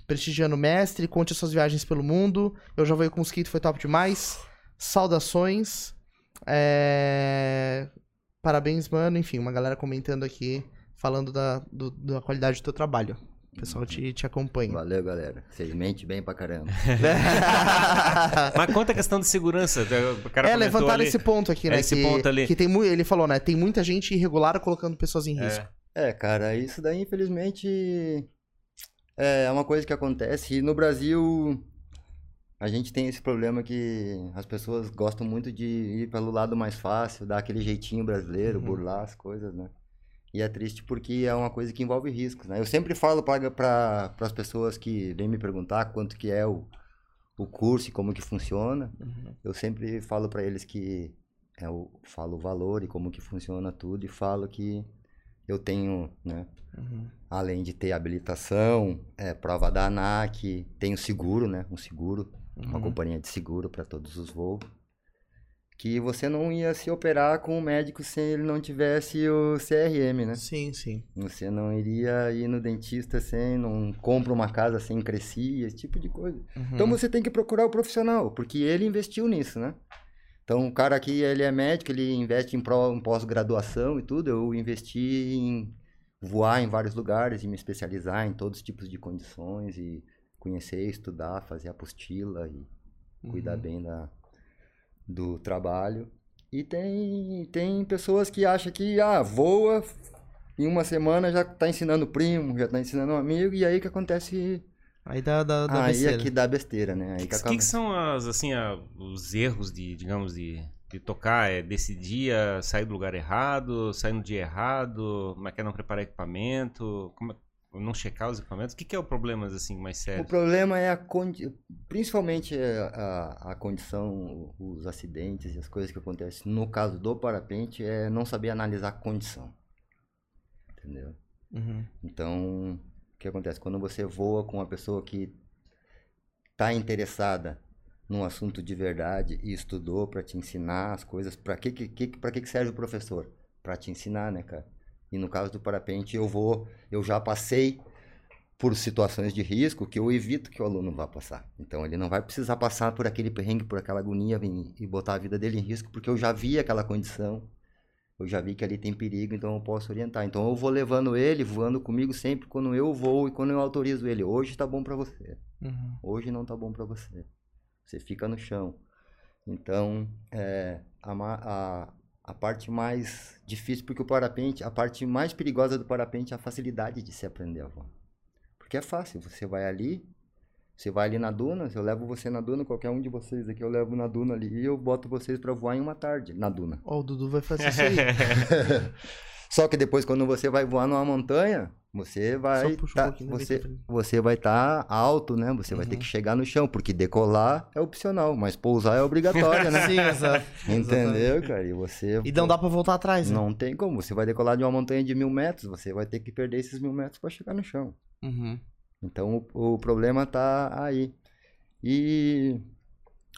Prestigiando o mestre, conte as suas viagens pelo mundo. Eu já voei com mosquito, foi top demais. Saudações. É, Parabéns, mano. Enfim, uma galera comentando aqui, falando da, do- da qualidade do teu trabalho. O pessoal te, te acompanha. Valeu, galera. Vocês mentem bem pra caramba. Mas conta a questão de segurança. O cara é, levantaram ali. esse ponto aqui, É, né? esse que, ponto ali. que tem ele falou, né? Tem muita gente irregular colocando pessoas em risco. É. É, cara, isso daí infelizmente é uma coisa que acontece. E no Brasil a gente tem esse problema que as pessoas gostam muito de ir pelo lado mais fácil, dar aquele jeitinho brasileiro, Uhum. burlar as coisas, né? E é triste porque é uma coisa que envolve riscos, né? Eu sempre falo para as pessoas que vêm me perguntar quanto que é o, o curso e como que funciona. Uhum. Eu sempre falo para eles que eu falo o valor e como que funciona tudo e falo que eu tenho, né, Uhum. além de ter habilitação, é, prova da ANAC, tenho seguro, né, um seguro, uma Uhum. companhia de seguro para todos os voos, que você não ia se operar com o médico se ele não tivesse o CRM, né? Sim, sim. Você não iria ir no dentista sem, não compra uma casa sem crescer, esse tipo de coisa. Uhum. Então você tem que procurar o profissional, porque ele investiu nisso, né? Então, o cara aqui, ele é médico, ele investe em, pós-graduação e tudo. Eu investi em voar em vários lugares e me especializar em todos os tipos de condições e conhecer, estudar, fazer apostila e cuidar Uhum. bem da, do trabalho. E tem, tem pessoas que acham que, ah, voa, em uma semana já tá ensinando o primo, já tá ensinando um amigo, e aí que acontece... Aí dá, dá, dá aí besteira. é que dá besteira, né? O que que, acaba... que são as, assim, a- os erros de, digamos, de, de tocar? É decidir a sair do lugar errado, sair no dia errado, como é que é não preparar equipamento, como é- não checar os equipamentos? O que, que é o problema, assim, mais O sério? problema é a condi... principalmente é a, a condição, os acidentes e as coisas que acontecem. No caso do parapente, é não saber analisar a condição. Entendeu? Uhum. Então, o que acontece? Quando você voa com uma pessoa que está interessada num assunto de verdade e estudou para te ensinar as coisas, para que, que, que, pra que que serve o professor? Para te ensinar, né, cara? E no caso do parapente, eu vou, eu já passei por situações de risco que eu evito que o aluno vá passar. Então, ele não vai precisar passar por aquele perrengue, por aquela agonia e, e botar a vida dele em risco, porque eu já vi aquela condição, eu já vi que ali tem perigo, então eu posso orientar. Então eu vou levando ele, voando comigo sempre quando eu vou e quando eu autorizo ele. Hoje tá bom para você. Uhum. Hoje não tá bom para você. Você fica no chão. Então, é, a, a, a parte mais difícil, porque o parapente, a parte mais perigosa do parapente é a facilidade de se aprender a voar. Porque é fácil, você vai ali, você vai ali na duna, eu levo você na duna, qualquer um de vocês aqui eu levo na duna ali e eu boto vocês para voar em uma tarde na duna. Ó, o Dudu vai fazer isso aí. Só que depois, quando você vai voar numa montanha, você vai um tá, da você, você vai estar alto, né? Você vai ter Uhum. que chegar no chão, porque decolar é opcional, mas pousar é obrigatório, né? Sim, exato. Entendeu, cara? E você E não dá pra voltar atrás, né? não tem como. Você vai decolar de uma montanha de mil metros, você vai ter que perder esses mil metros para chegar no chão. Uhum. Então o, o problema tá aí. E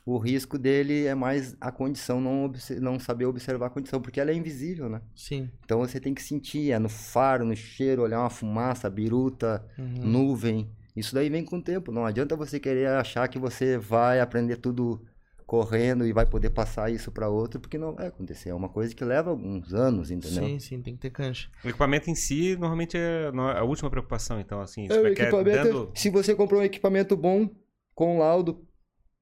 o risco dele é mais a condição, não, não saber observar a condição, porque ela é invisível, né? Sim. Então você tem que sentir, é no faro, no cheiro, olhar uma fumaça, biruta, Uhum. nuvem. Isso daí vem com o tempo. Não adianta você querer achar que você vai aprender tudo correndo e vai poder passar isso para outro, porque não vai acontecer. É uma coisa que leva alguns anos, entendeu? Sim, sim, tem que ter cancha. O equipamento em si, normalmente, é no- a última preocupação, então, assim. É, o é é equipamento, dando- se você comprou um equipamento bom, com laudo,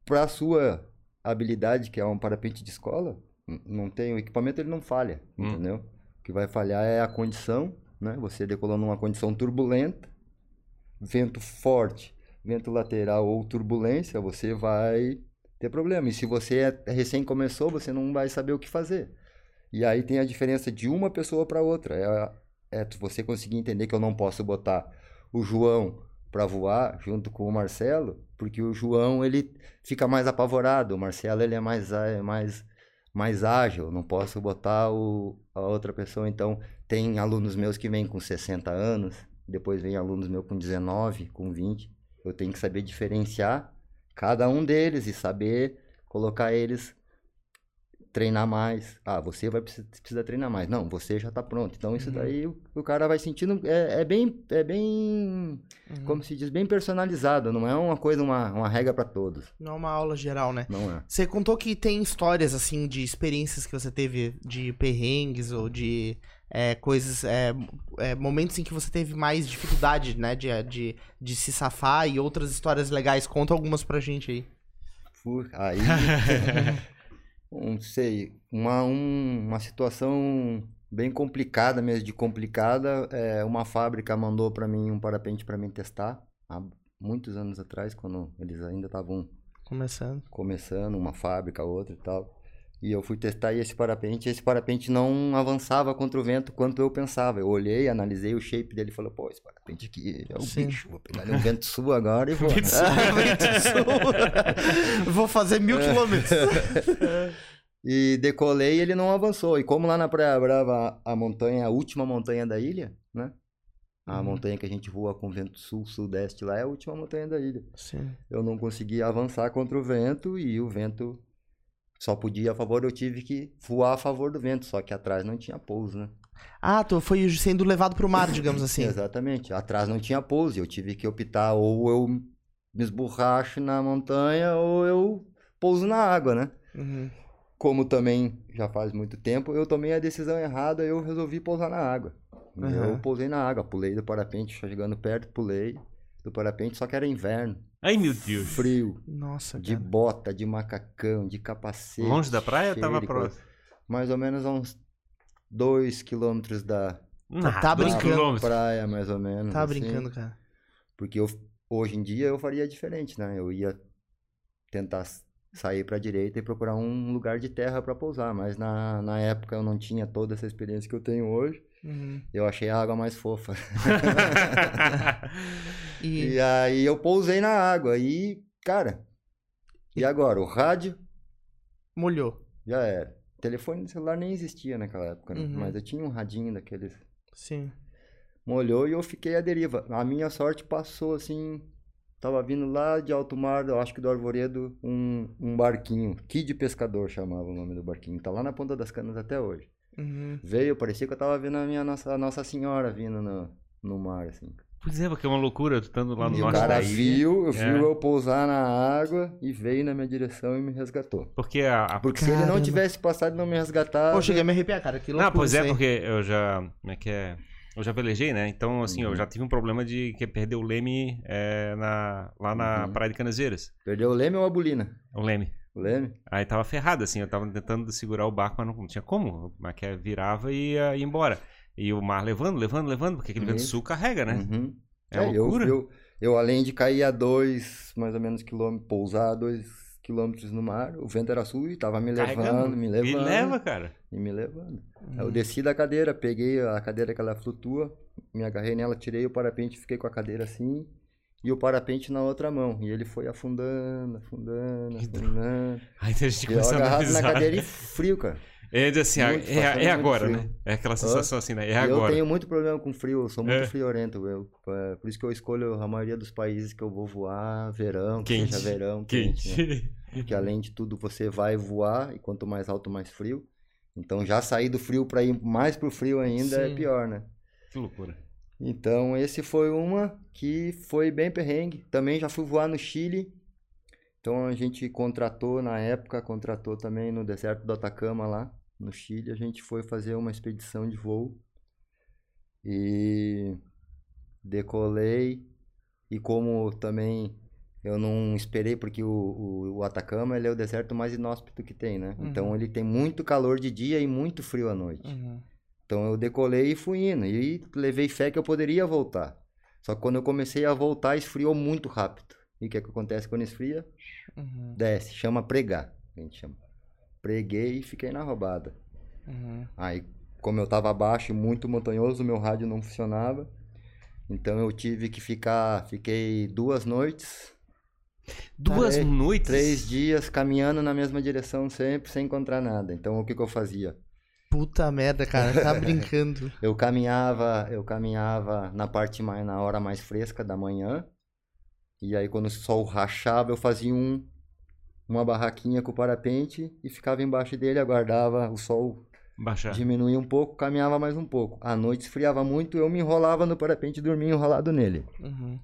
para sua habilidade, que é um parapente de escola, não tem, o equipamento ele não falha, Hum. entendeu? O que vai falhar é a condição, né? Você decolou numa condição turbulenta, vento forte, vento lateral ou turbulência, você vai ter problema. E se você é- recém começou, você não vai saber o que fazer. E aí tem a diferença de uma pessoa para outra. É, é você conseguir entender que eu não posso botar o João para voar junto com o Marcelo, porque o João ele fica mais apavorado, o Marcelo ele é mais é mais mais ágil, não posso botar o, a outra pessoa. Então, tem alunos meus que vêm com 60 anos, depois vem alunos meus com 19, com 20. Eu tenho que saber diferenciar cada um deles e saber colocar eles treinar mais. Ah, você vai precisar, precisa treinar mais. Não, você já tá pronto. Então isso Uhum. daí o, o cara vai sentindo é, é bem é bem Uhum. como se diz bem personalizado. Não é uma coisa uma, uma regra para todos. Não é uma aula geral, né? Não é. Você contou que tem histórias, assim, de experiências que você teve de perrengues ou de é, coisas, é, é, momentos em que você teve mais dificuldade, né, de, de, de se safar e outras histórias legais. Conta algumas pra gente aí. Aí não sei uma um- uma situação bem complicada mesmo de complicada. É, uma fábrica mandou para mim um parapente para mim testar há muitos anos atrás quando eles ainda estavam Começando. começando uma fábrica, outra e tal. E eu fui testar esse parapente, e esse parapente não avançava contra o vento quanto eu pensava. Eu olhei, analisei o shape dele e falei, pô, esse parapente aqui é o Sim. bicho. Vou pegar um vento sul agora e vou. Vou fazer mil quilômetros. e decolei e ele não avançou. E como lá na Praia Brava, a montanha, a última montanha da ilha, né? A Uhum. montanha que a gente voa com vento sul, sudeste lá é a última montanha da ilha. Sim. Eu não consegui avançar contra o vento e o vento só podia a favor, eu tive que voar a favor do vento, só que atrás não tinha pouso, né? Ah, tu foi sendo levado pro mar, digamos assim. Exatamente, atrás não tinha pouso, eu tive que optar ou eu me esborracho na montanha ou eu pouso na água, né? Uhum. como também já faz muito tempo, eu tomei a decisão errada eu resolvi pousar na água. Aham. Eu pousei na água, pulei do parapente, chegando perto, pulei do parapente, só que era inverno, Ai, meu Deus. frio, Nossa, de cara. bota, de macacão, de capacete. Longe da praia tava próximo? Mais ou menos a uns dois quilômetros da Nada, tá brincando. praia, mais ou menos. Tá assim. brincando, cara. Porque eu, hoje em dia eu faria diferente, né? Eu ia tentar sair para a direita e procurar um lugar de terra para pousar, mas na, na época eu não tinha toda essa experiência que eu tenho hoje. Uhum. Eu achei a água mais fofa. E, E aí eu pousei na água e, cara, e agora? O rádio molhou. já era. Telefone celular nem existia naquela época, né? Uhum. Mas eu tinha um radinho daqueles. Sim. Molhou e eu fiquei à deriva. A minha sorte passou assim. Tava vindo lá de alto mar, eu acho que do Arvoredo, um, um barquinho. Kid Pescador chamava o nome do barquinho. Tá lá na ponta das canas até hoje. Uhum. Veio, parecia que eu tava vendo a minha nossa, a Nossa Senhora vindo no, no mar, assim. Pois é, porque é uma loucura, tu estando lá no e o norte cara da ilha. viu, viu É. eu pousar na água e veio na minha direção e me resgatou. Porque a, a- Porque se ele não Caramba. tivesse passado e não me resgatado. Pô, cheguei a me arrepiar, cara. Que Não, loucura pois isso é, aí. porque eu já. Como é que é? Eu já velejei, né? Então, assim, eu Uhum. já tive um problema de que perder o leme é, na, lá na Uhum. Praia de Canaseiras. Perdeu o leme ou a bulina? O leme. Leme? Aí tava ferrado, assim, eu tava tentando segurar o barco, mas não, não tinha como. Mas que virava e ia, ia embora. E o mar levando, levando, levando, porque aquele vento Isso. sul carrega, né? Uhum. É, É, eu, loucura. eu, eu, além de cair a dois, mais ou menos, quilômetros, pousar a dois quilômetros no mar, o vento era sul e tava me levando, Carregando. me levando. E leva, cara. E me levando. Uhum. Eu desci da cadeira, peguei a cadeira que ela flutua, me agarrei nela, tirei o parapente, fiquei com a cadeira assim, e o parapente na outra mão. E ele foi afundando, afundando, afundando. Aí a gente começou a agarrado na cadeira e frio, cara. É, assim, Muito, é, passando é agora, frio. né? É aquela sensação assim, né? É E eu agora. tenho muito problema com frio, eu sou muito É. friorento. Eu, é, por isso que eu escolho a maioria dos países que eu vou voar verão, que Quente. seja verão, quente. né? Quente. Porque além de tudo você vai voar e quanto mais alto, mais frio. Então já sair do frio para ir mais pro frio ainda é Sim. pior, né? que loucura. Então esse foi uma que foi bem perrengue. Também já fui voar no Chile. Então a gente contratou na época, contratou também no deserto do Atacama lá, no Chile, a gente foi fazer uma expedição de voo. E decolei e como também eu não esperei porque o, o, o Atacama ele é o deserto mais inóspito que tem, né? Uhum. Então ele tem muito calor de dia e muito frio à noite. Uhum. Então eu decolei e fui indo. E levei fé que eu poderia voltar. Só que quando eu comecei a voltar, esfriou muito rápido. E o que, é que acontece quando esfria? Uhum. Desce, chama pregar. A gente chama. Preguei e fiquei na roubada. Uhum. Aí, como eu tava abaixo e muito montanhoso, meu rádio não funcionava. Então eu tive que ficar. Fiquei duas noites, Duas noites. três dias caminhando na mesma direção sempre, sem encontrar nada. Então o que, que eu fazia? Puta merda, cara. Tá brincando. Eu caminhava, eu caminhava na parte mais na hora mais fresca da manhã. E aí quando o sol rachava, eu fazia um uma barraquinha com o parapente e ficava embaixo dele, aguardava o sol Baixar. diminuir um pouco, caminhava mais um pouco. À noite esfriava muito, eu me enrolava no parapente e dormia enrolado nele. Uhum.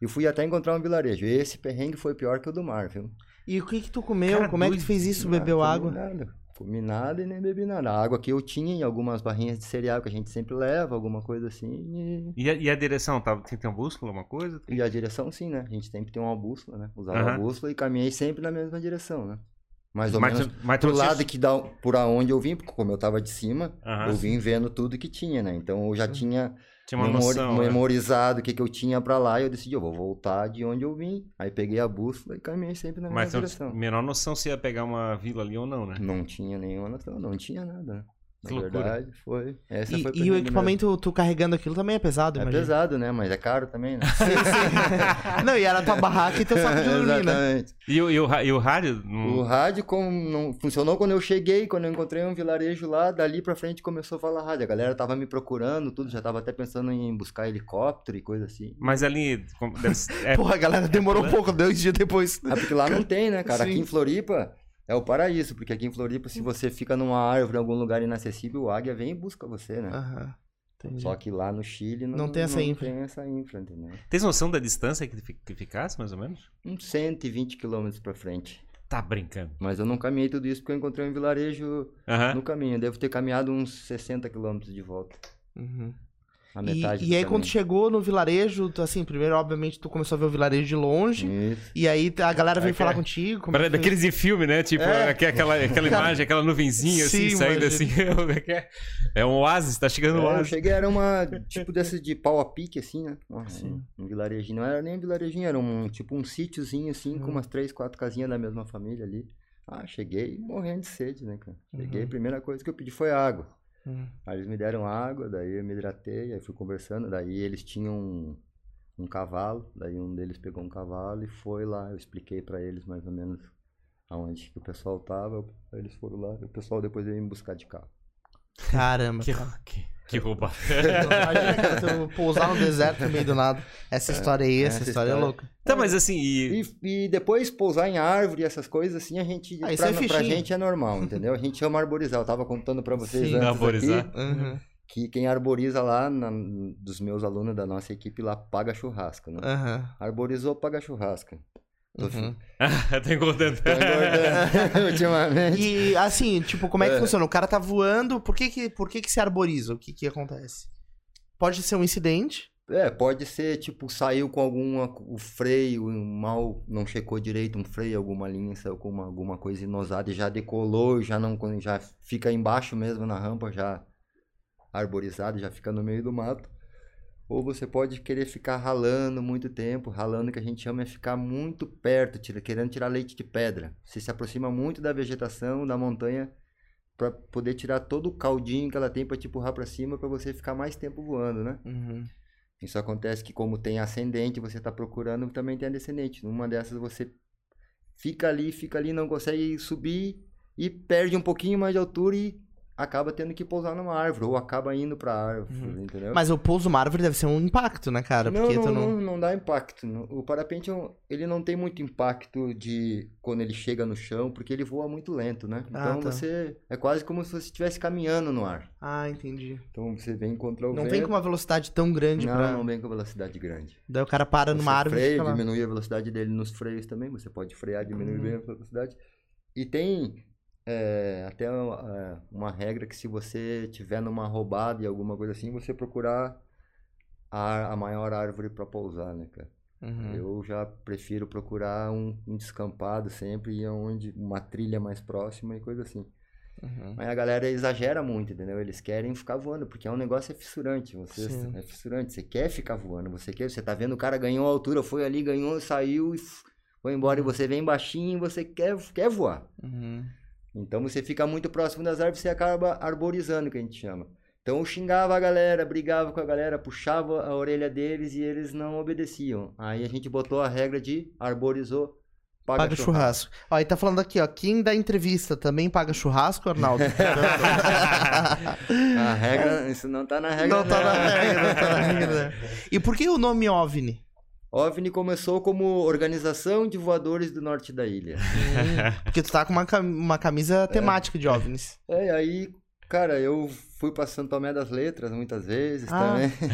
E fui até encontrar um vilarejo. Esse perrengue foi pior que o do mar, viu? E o que que tu comeu? Cara, Como é que tu fez isso? Ah, Bebeu comi água? Nada. Comi nada e nem bebi nada. A água que eu tinha em algumas barrinhas de cereal que a gente sempre leva, alguma coisa assim. E, E a, e a direção? Tava, tem, tem uma bússola, uma coisa? e a direção, sim, né? A gente sempre tem uma bússola, né? Usava a Aham. bússola e caminhei sempre na mesma direção, né? Mais ou Mas, menos mas pro lado que dá, por aonde eu vim, porque como eu tava de cima, Aham. eu vim vendo tudo que tinha, né? Então eu já tinha tinha uma memori- noção. né? memorizado o que, que eu tinha pra lá e eu decidi, eu vou voltar de onde eu vim. Aí peguei a bússola e caminhei sempre na Mas mesma tu direção. menor noção se ia pegar uma vila ali ou não, né? Não tinha nenhuma noção, não tinha nada. Que Na loucura. verdade, foi. Essa E, foi e o perrengue mesmo. equipamento, tu carregando aquilo também é pesado, É imagina. pesado, né? Mas é caro também, né? Sim, sim. Não, e era tua barraca e teu saco de dormir, né? Exatamente. E, o- e o, e o rádio? O rádio como não funcionou quando eu cheguei, quando eu encontrei um vilarejo lá, dali pra frente começou a falar rádio. A galera tava me procurando, tudo, já tava até pensando em buscar helicóptero e coisa assim. Mas ali. como- deve é, Porra, a galera demorou um pouco, dois dias depois. Ah, porque lá não tem, né, cara? Aqui Sim. em Floripa é o paraíso, porque aqui em Floripa, se você fica numa árvore em algum lugar inacessível, o águia vem e busca você, né? Aham, entendi. Só que lá no Chile não, Não tem essa infra. tem essa infra, entendeu? Tens noção da distância que, que ficasse, mais ou menos? Uns 120 quilômetros pra frente. Tá brincando. Mas eu não caminhei tudo isso porque eu encontrei um vilarejo Aham. no caminho. Eu devo ter caminhado uns 60 quilômetros de volta. Uhum. A E, metade e do aí, quando chegou no vilarejo, tu, assim, primeiro, obviamente, tu começou a ver o vilarejo de longe. Isso. E aí a galera veio É falar é- contigo. como Parece é daqueles de filme, né? Tipo, É. aqu- aquela, aquela imagem, aquela nuvenzinha assim, Sim, saindo assim. É um oásis, tá chegando um É, eu oásis. cheguei, era uma, tipo dessas de pau a pique, assim, né? Um, Sim. um vilarejinho. Não era nem um vilarejinho, era um, tipo um sítiozinho, assim, Uhum. com umas três, quatro casinhas da mesma família ali. Ah, cheguei morrendo de sede, né, cara? Cheguei, Uhum. a primeira coisa que eu pedi foi água. Hum. Aí eles me deram água, daí eu me hidratei, aí fui conversando, daí eles tinham um, um cavalo, daí um deles pegou um cavalo e foi lá, eu expliquei pra eles mais ou menos aonde que o pessoal tava, eles foram lá, e o pessoal depois veio me buscar de carro. Caramba. Que, cara. que, que roubado. Imagina, cara, tu pousar no deserto no meio do nada. Essa história aí, essa, essa história é história- louca. Tá, mas assim, e. E, e depois pousar em árvore, essas coisas assim, a gente, Ah, isso pra, é pra gente é normal, entendeu? A gente chama arborizar, eu tava contando pra vocês Sim. antes Arborizar. aqui, Uhum. que quem arboriza lá, na- dos meus alunos da nossa equipe lá, paga churrasco, né? Aham. Arborizou, paga churrasco. Tô, Uhum. tá engordando. tô engordando ultimamente. E assim, tipo, como é que É. funciona? O cara tá voando, por que que, por que, que se arboriza? O que que acontece? Pode ser um incidente. É, pode ser, tipo, saiu com alguma, o freio um mal, não checou direito um freio, alguma linha, saiu com uma, alguma coisa inosada e já decolou, já não, já fica embaixo mesmo na rampa, já arborizado, já fica no meio do mato. Ou você pode querer ficar ralando muito tempo, ralando que a gente chama é ficar muito perto, tira, querendo tirar leite de pedra. Você se aproxima muito da vegetação, da montanha, para poder tirar todo o caldinho que ela tem para te empurrar para cima, para você ficar mais tempo voando, né? Uhum. Isso acontece que como tem ascendente, você está procurando, também tem a descendente. Numa dessas você fica ali, fica ali, não consegue subir e perde um pouquinho mais de altura e acaba tendo que pousar numa árvore ou acaba indo para árvore, Uhum. entendeu? Mas o pouso numa árvore deve ser um impacto, né, cara? não, não, não, não. não dá impacto. Não- O parapente é ele não tem muito impacto de quando ele chega no chão, porque ele voa muito lento, né? Ah, Então tá. você é quase como se você estivesse caminhando no ar. Ah, entendi. Então você vem contra o Não vento. vem com uma velocidade tão grande não, pra. não vem com velocidade grande. Daí o cara para numa Você árvore e freia, fica lá. diminui a velocidade dele nos freios também. Você pode frear, diminuir Uhum. bem a velocidade. E tem é, até é, uma regra que se você tiver numa roubada e alguma coisa assim, você procurar a, a maior árvore para pousar, né, cara? Uhum. Eu já prefiro procurar um, um descampado sempre e onde uma trilha mais próxima e coisa assim. Uhum. Mas a galera exagera muito, entendeu? Eles querem ficar voando, porque é um negócio é fissurante. Você Sim. é fissurante, você quer ficar voando, você quer, você tá vendo o cara ganhou a altura, foi ali, ganhou, saiu e foi embora e você vem baixinho, e você quer, quer voar. Uhum. Então você fica muito próximo das árvores, você acaba arborizando, que a gente chama. Então eu xingava a galera, brigava com a galera, puxava a orelha deles e eles não obedeciam. Aí a gente botou a regra de arborizou, paga, Paga churrasco. churrasco. Ó, e tá falando aqui, ó. Quem dá entrevista também paga churrasco, Arnaldo? A regra, isso não tá na regra. não tá na não. regra, não tá na regra. E por que o nome OVNI? OVNI começou como Organização de Voadores do Norte da Ilha. Porque tu tá com uma, uma camisa temática de OVNIs. É, e aí, cara, eu fui pra Santo Tomé das Letras muitas vezes Ah. também.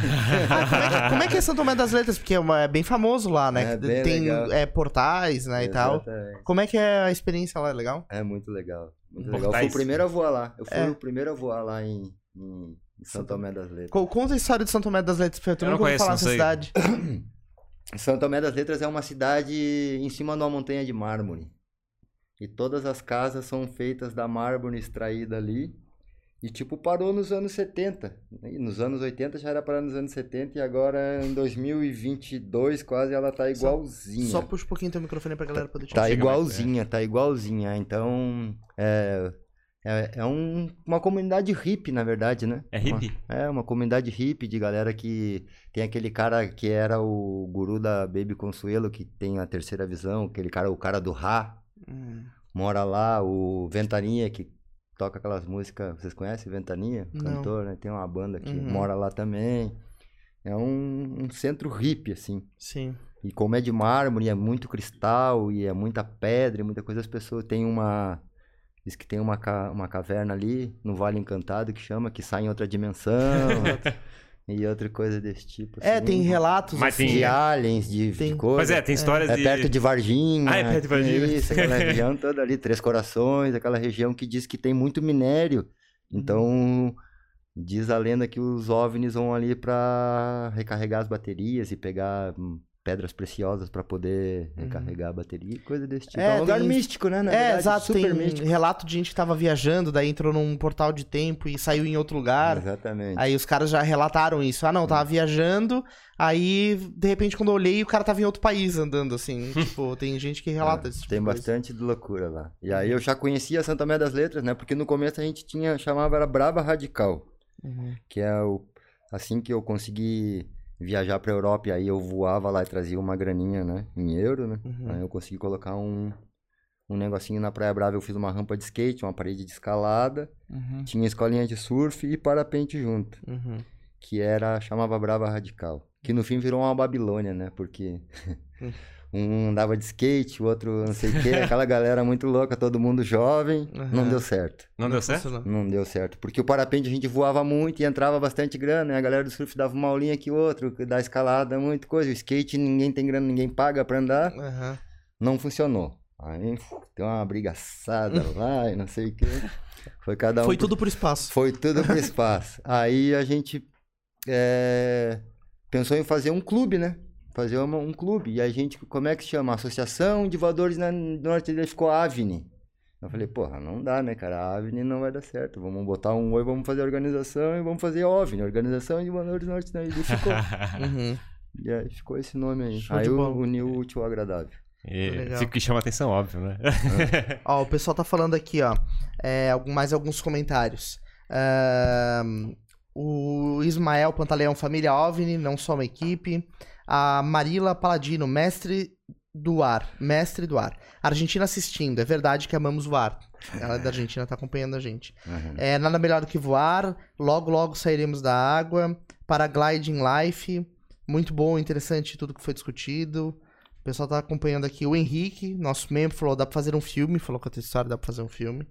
Ah, como, é que, como é que é São Tomé das Letras? Porque é, é bem famoso lá, né? É, bem Tem legal. é, portais, né, e tal. Exatamente. Como é que é a experiência lá? É legal? É muito legal. Muito legal. Eu fui o primeiro a voar lá. Eu fui É. o primeiro a voar lá em, em Santo Tomé das Letras. Co- Conta a história de São Tomé das Letras, porque eu Eu não conheço, falar não sei. cidade. São Tomé das Letras é uma cidade em cima de uma montanha de mármore. E todas as casas são feitas da mármore extraída ali. E tipo, parou nos anos 70. E nos anos 80 já era parar nos anos 70 e agora em 2022 quase ela tá igualzinha. Só puxa um pouquinho teu microfone pra galera poder te Tá mais igualzinha, tá igualzinha. Então, é, é, é um- uma comunidade hippie, na verdade, né? É hippie? Uma- é, uma comunidade hippie de galera que tem aquele cara que era o guru da Baby Consuelo, que tem a terceira visão, aquele cara, o cara do Ra, Hum, mora lá, o Ventania, que toca aquelas músicas, vocês conhecem Ventania? Não. Cantor, né? Tem uma banda que Uhum. mora lá também. É um, um centro hippie, assim. sim. E como é de mármore, é muito cristal e é muita pedra e muita coisa, as pessoas têm uma. Diz que tem uma, ca- uma caverna ali no Vale Encantado que chama, que sai em outra dimensão. E outra coisa desse tipo. É, assim. tem relatos Mas assim. tem- De aliens, de, de Tem- coisa. Mas é, tem histórias É de. perto de Varginha. Ah, é perto de Varginha. Isso, aquela região toda ali, Três Corações, aquela região que diz que tem muito minério. Então, diz a lenda que os OVNIs vão ali pra recarregar as baterias e pegar hum, pedras preciosas pra poder recarregar a bateria, coisa desse tipo. Uhum. É, É, um lugar tem- místico, né? Na é, verdade, exato. super Tem místico. relato de gente que tava viajando, daí entrou num portal de tempo e saiu em outro lugar. Exatamente. Aí os caras já relataram isso. Ah, não, tava viajando. Aí, de repente, quando eu olhei, o cara tava em outro país andando, assim. tipo, tem gente que relata É, isso. tipo Tem coisa. bastante de loucura lá. E aí eu já conhecia Santa Tomé das Letras, né? Porque no começo a gente tinha, chamava era Braba Radical. Uhum. que é o assim que eu consegui viajar para Europa e aí eu voava lá e trazia uma graninha, né, em euro, né? Uhum. Aí eu consegui colocar um um negocinho na Praia Brava, eu fiz uma rampa de skate, uma parede de escalada, Uhum. tinha escolinha de surf e parapente junto, Uhum. que era chamava Brava Radical, que no fim virou uma Babilônia, né? Porque um andava de skate, o outro não sei o quê, aquela galera muito louca, todo mundo jovem, não Uhum. deu certo. Não deu certo? funcionou. Não deu certo. Porque o parapente a gente voava muito e entrava bastante grana. E a galera do surf dava uma aulinha aqui outro, da escalada, muita coisa. O skate ninguém tem grana, ninguém paga pra andar. Aham. Não funcionou. Aí deu uma brigaçada lá e não sei o quê. Foi cada um. Foi por- tudo pro espaço. Foi tudo pro espaço. Aí a gente é, pensou em fazer um clube, né? Fazer uma- um clube. E a gente, como é que se chama? Associação de Voadores na Norte dele ficou AVNI. Eu falei, porra, não dá, né, cara? A AVNI não vai dar certo. Vamos botar um oi, vamos fazer organização e vamos fazer OVNI, Organização de Voadores Norte da Ilha. E ficou. Uhum. e aí ficou esse nome aí. Show aí de eu bola. uni o útil ao agradável. E fica que chama atenção, óbvio, né? Ó, o pessoal tá falando aqui, ó. É, mais alguns comentários. O Ismael Pantaleão, família OVNI, não só uma equipe. A Marila Paladino, mestre do ar. Mestre do ar. Argentina assistindo. É verdade que amamos voar. Ela é da Argentina, tá acompanhando a gente. Uhum. É, nada melhor do que voar. Logo, logo sairemos da água. Paragliding Life. Muito bom, interessante tudo que foi discutido. O pessoal tá acompanhando aqui. O Henrique, nosso membro, falou: dá pra fazer um filme. Falou que a tua história dá pra fazer um filme.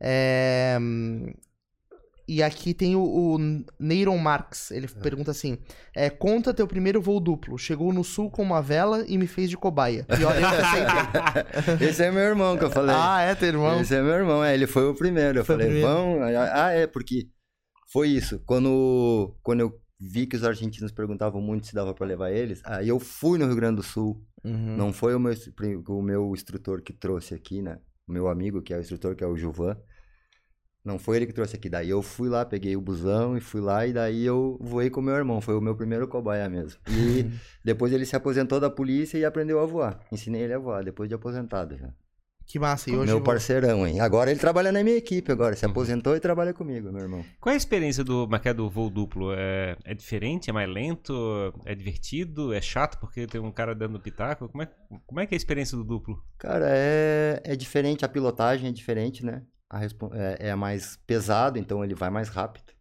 É, hum, E aqui tem o, o Neyron Marx. Ele pergunta assim: é, Conta teu primeiro voo duplo. Chegou no sul com uma vela e me fez de cobaia. E olha, eu sempre. Esse é meu irmão que eu falei. ah, é, teu irmão? Esse é meu irmão, é, ele foi o primeiro. Eu Foi falei, vamos. Ah, é, porque foi isso. Quando, quando eu vi que os argentinos perguntavam muito se dava pra levar eles, aí eu fui no Rio Grande do Sul. Uhum. Não foi o meu, o meu instrutor que trouxe aqui, né? O meu amigo, que é o instrutor, que é o Juvan. Não foi ele que trouxe aqui. Daí eu fui lá, peguei o busão e fui lá, e daí eu voei com o meu irmão. Foi o meu primeiro cobaia mesmo. E depois ele se aposentou da polícia e aprendeu a voar. Ensinei ele a voar, depois de aposentado já. Que massa. E hoje meu parceirão, hein? Agora ele trabalha na minha equipe agora. Uhum. Se aposentou e trabalha comigo, meu irmão. Qual é a experiência do, como é é, do voo duplo? É, é diferente? É mais lento? É divertido? É chato porque tem um cara dando pitaco? Como é, como é que é a experiência do duplo? Cara, é, é diferente, a pilotagem é diferente, né? É, é mais pesado, então ele vai mais rápido.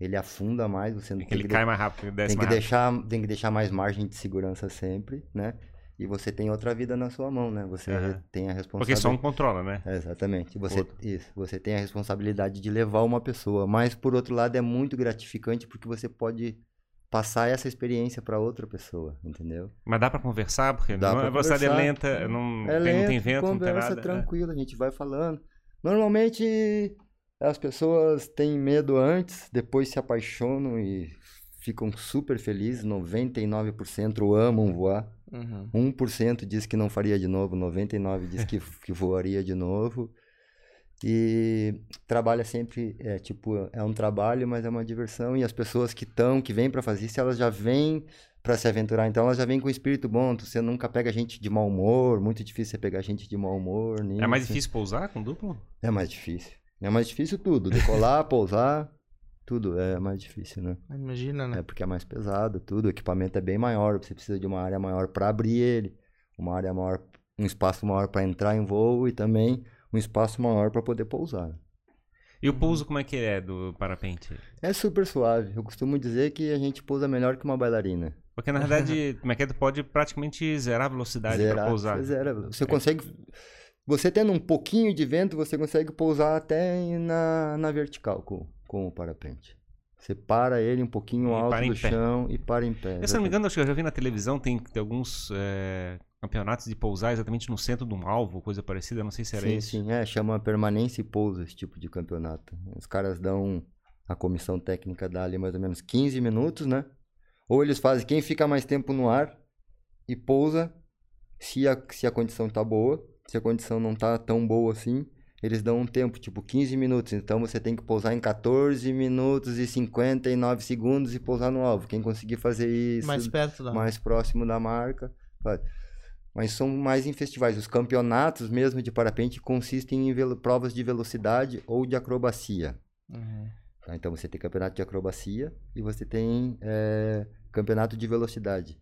Ele afunda mais, você não É que ele cai mais rápido, desce tem que rápido. deixar tem que deixar mais margem de segurança sempre, né? E você tem outra vida na sua mão, né? Você Aham. tem a Porque responsabilidade. só um controla, né? É, exatamente. Você, Outro. isso, você tem a responsabilidade de levar uma pessoa, mas por outro lado é muito gratificante porque você pode passar essa experiência para outra pessoa, entendeu? Mas dá pra conversar, porque Dá não, a velocidade é conversar. lenta, não, É tem, não tem vento, não tem conversa nada. é. tranquila, a gente vai falando. Normalmente as pessoas têm medo antes, depois se apaixonam e ficam super felizes. 99% amam voar. Uhum. 1% diz que não faria de novo, 99% diz que, que voaria de novo. E trabalha sempre, é tipo, é um trabalho, mas é uma diversão. E as pessoas que estão, que vêm para fazer isso, elas já vêm para se aventurar. Então elas já vêm com espírito bom. Você nunca pega gente de mau humor, muito difícil você pegar gente de mau humor. É mais nisso. difícil pousar com duplo? É mais difícil. É mais difícil tudo. Decolar, pousar, tudo é mais difícil, né? Imagina, né? É porque é mais pesado, tudo. O equipamento é bem maior. Você precisa de uma área maior para abrir ele, uma área maior, um espaço maior para entrar em voo e também um espaço maior para poder pousar. E Uhum. o pouso, como é que é do parapente? É super suave. Eu costumo dizer que a gente pousa melhor que uma bailarina. Porque na verdade, como é que é? Tu pode praticamente zerar a velocidade pra Zerar, pousar. você zera. Você consegue. Você tendo um pouquinho de vento, você consegue pousar até na, na vertical com, com o parapente. Você para ele um pouquinho E alto para do chão e para em pé. Eu, se não me engano, acho que eu já vi na televisão, tem, tem alguns é, campeonatos de pousar exatamente no centro de um alvo, coisa parecida, não sei se era sim, isso. sim, é, chama permanência e pouso esse tipo de campeonato. Os caras dão, a comissão técnica dá ali mais ou menos 15 minutos, né? Ou eles fazem quem fica mais tempo no ar e pousa, se a, se a condição tá boa, se a condição não tá tão boa assim, eles dão um tempo, tipo 15 minutos. Então você tem que pousar em 14 minutos e 59 segundos e pousar no alvo. Quem conseguir fazer isso Mais perto da. mais próximo da marca. faz. Mas são mais em festivais. Os campeonatos mesmo de parapente consistem em provas de velocidade ou de acrobacia. Uhum. tá? Então você tem campeonato de acrobacia e você tem eh, campeonato de velocidade.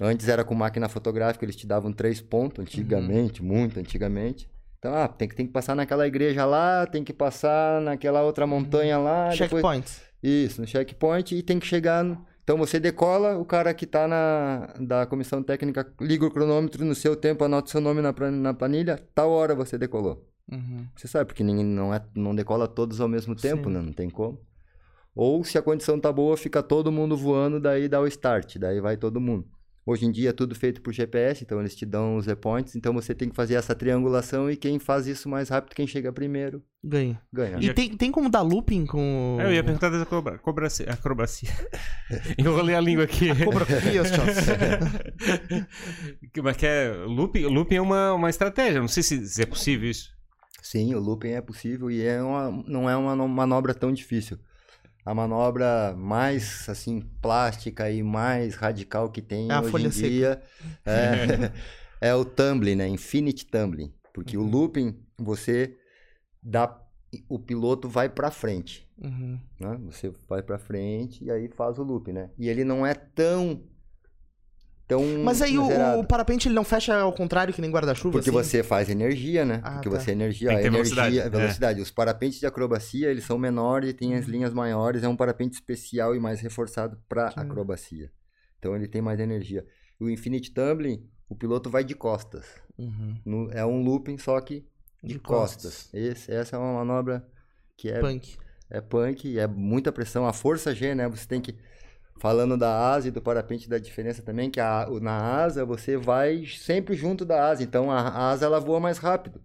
Antes era com máquina fotográfica, eles te davam três pontos, antigamente, muito antigamente. Então, ah, tem que, tem que passar naquela igreja lá, tem que passar naquela outra montanha lá. depois- Checkpoints. isso, no checkpoint e tem que chegar. Então você decola, o cara que tá na da comissão técnica liga o cronômetro no seu tempo, anota seu nome na, na planilha, tal hora você decolou. Uhum. Você sabe, porque ninguém não, é, não decola todos ao mesmo tempo, né? Não tem como. Ou se a condição tá boa, fica todo mundo voando, daí dá o start, daí vai todo mundo. Hoje em dia é tudo feito por GPS, então eles te dão os points, então você tem que fazer essa triangulação e quem faz isso mais rápido, quem chega primeiro, Ganha. ganha. E tem, tem como dar looping com. É, Eu ia perguntar da acroba- acrobacia. acrobacia. Enrolei a língua aqui. Cobra Que- Mas que é, looping, looping é uma, uma estratégia, não sei se, se é possível isso. Sim, o looping é possível e é uma, não é uma no- manobra tão difícil. A manobra mais assim plástica e mais radical que tem É hoje em seca. dia é, é o tumbling, né? Infinite tumbling, porque Uhum. o looping você dá o piloto vai para frente, Uhum. né? Você vai para frente e aí faz o looping, né? E ele não é tão tão Mas aí o, o parapente ele não fecha ao contrário que nem guarda-chuva? Porque assim? você faz energia, né? Ah, Porque tá. você energia, Tem a que ter energia, velocidade, a é. velocidade. Os parapentes de acrobacia, eles são menores e têm Uhum. as linhas maiores, é um parapente especial e mais reforçado para acrobacia. Então ele tem mais energia. O Infinite Tumbling, o piloto vai de costas. Uhum. No- é um looping só que de, De costas. Esse- essa é uma manobra que é Punk. é punk, é muita pressão. A força G, né? Você tem que. Falando da asa e do parapente, da diferença também, que a, na asa você vai sempre junto da asa. Então a, a asa ela voa mais rápido.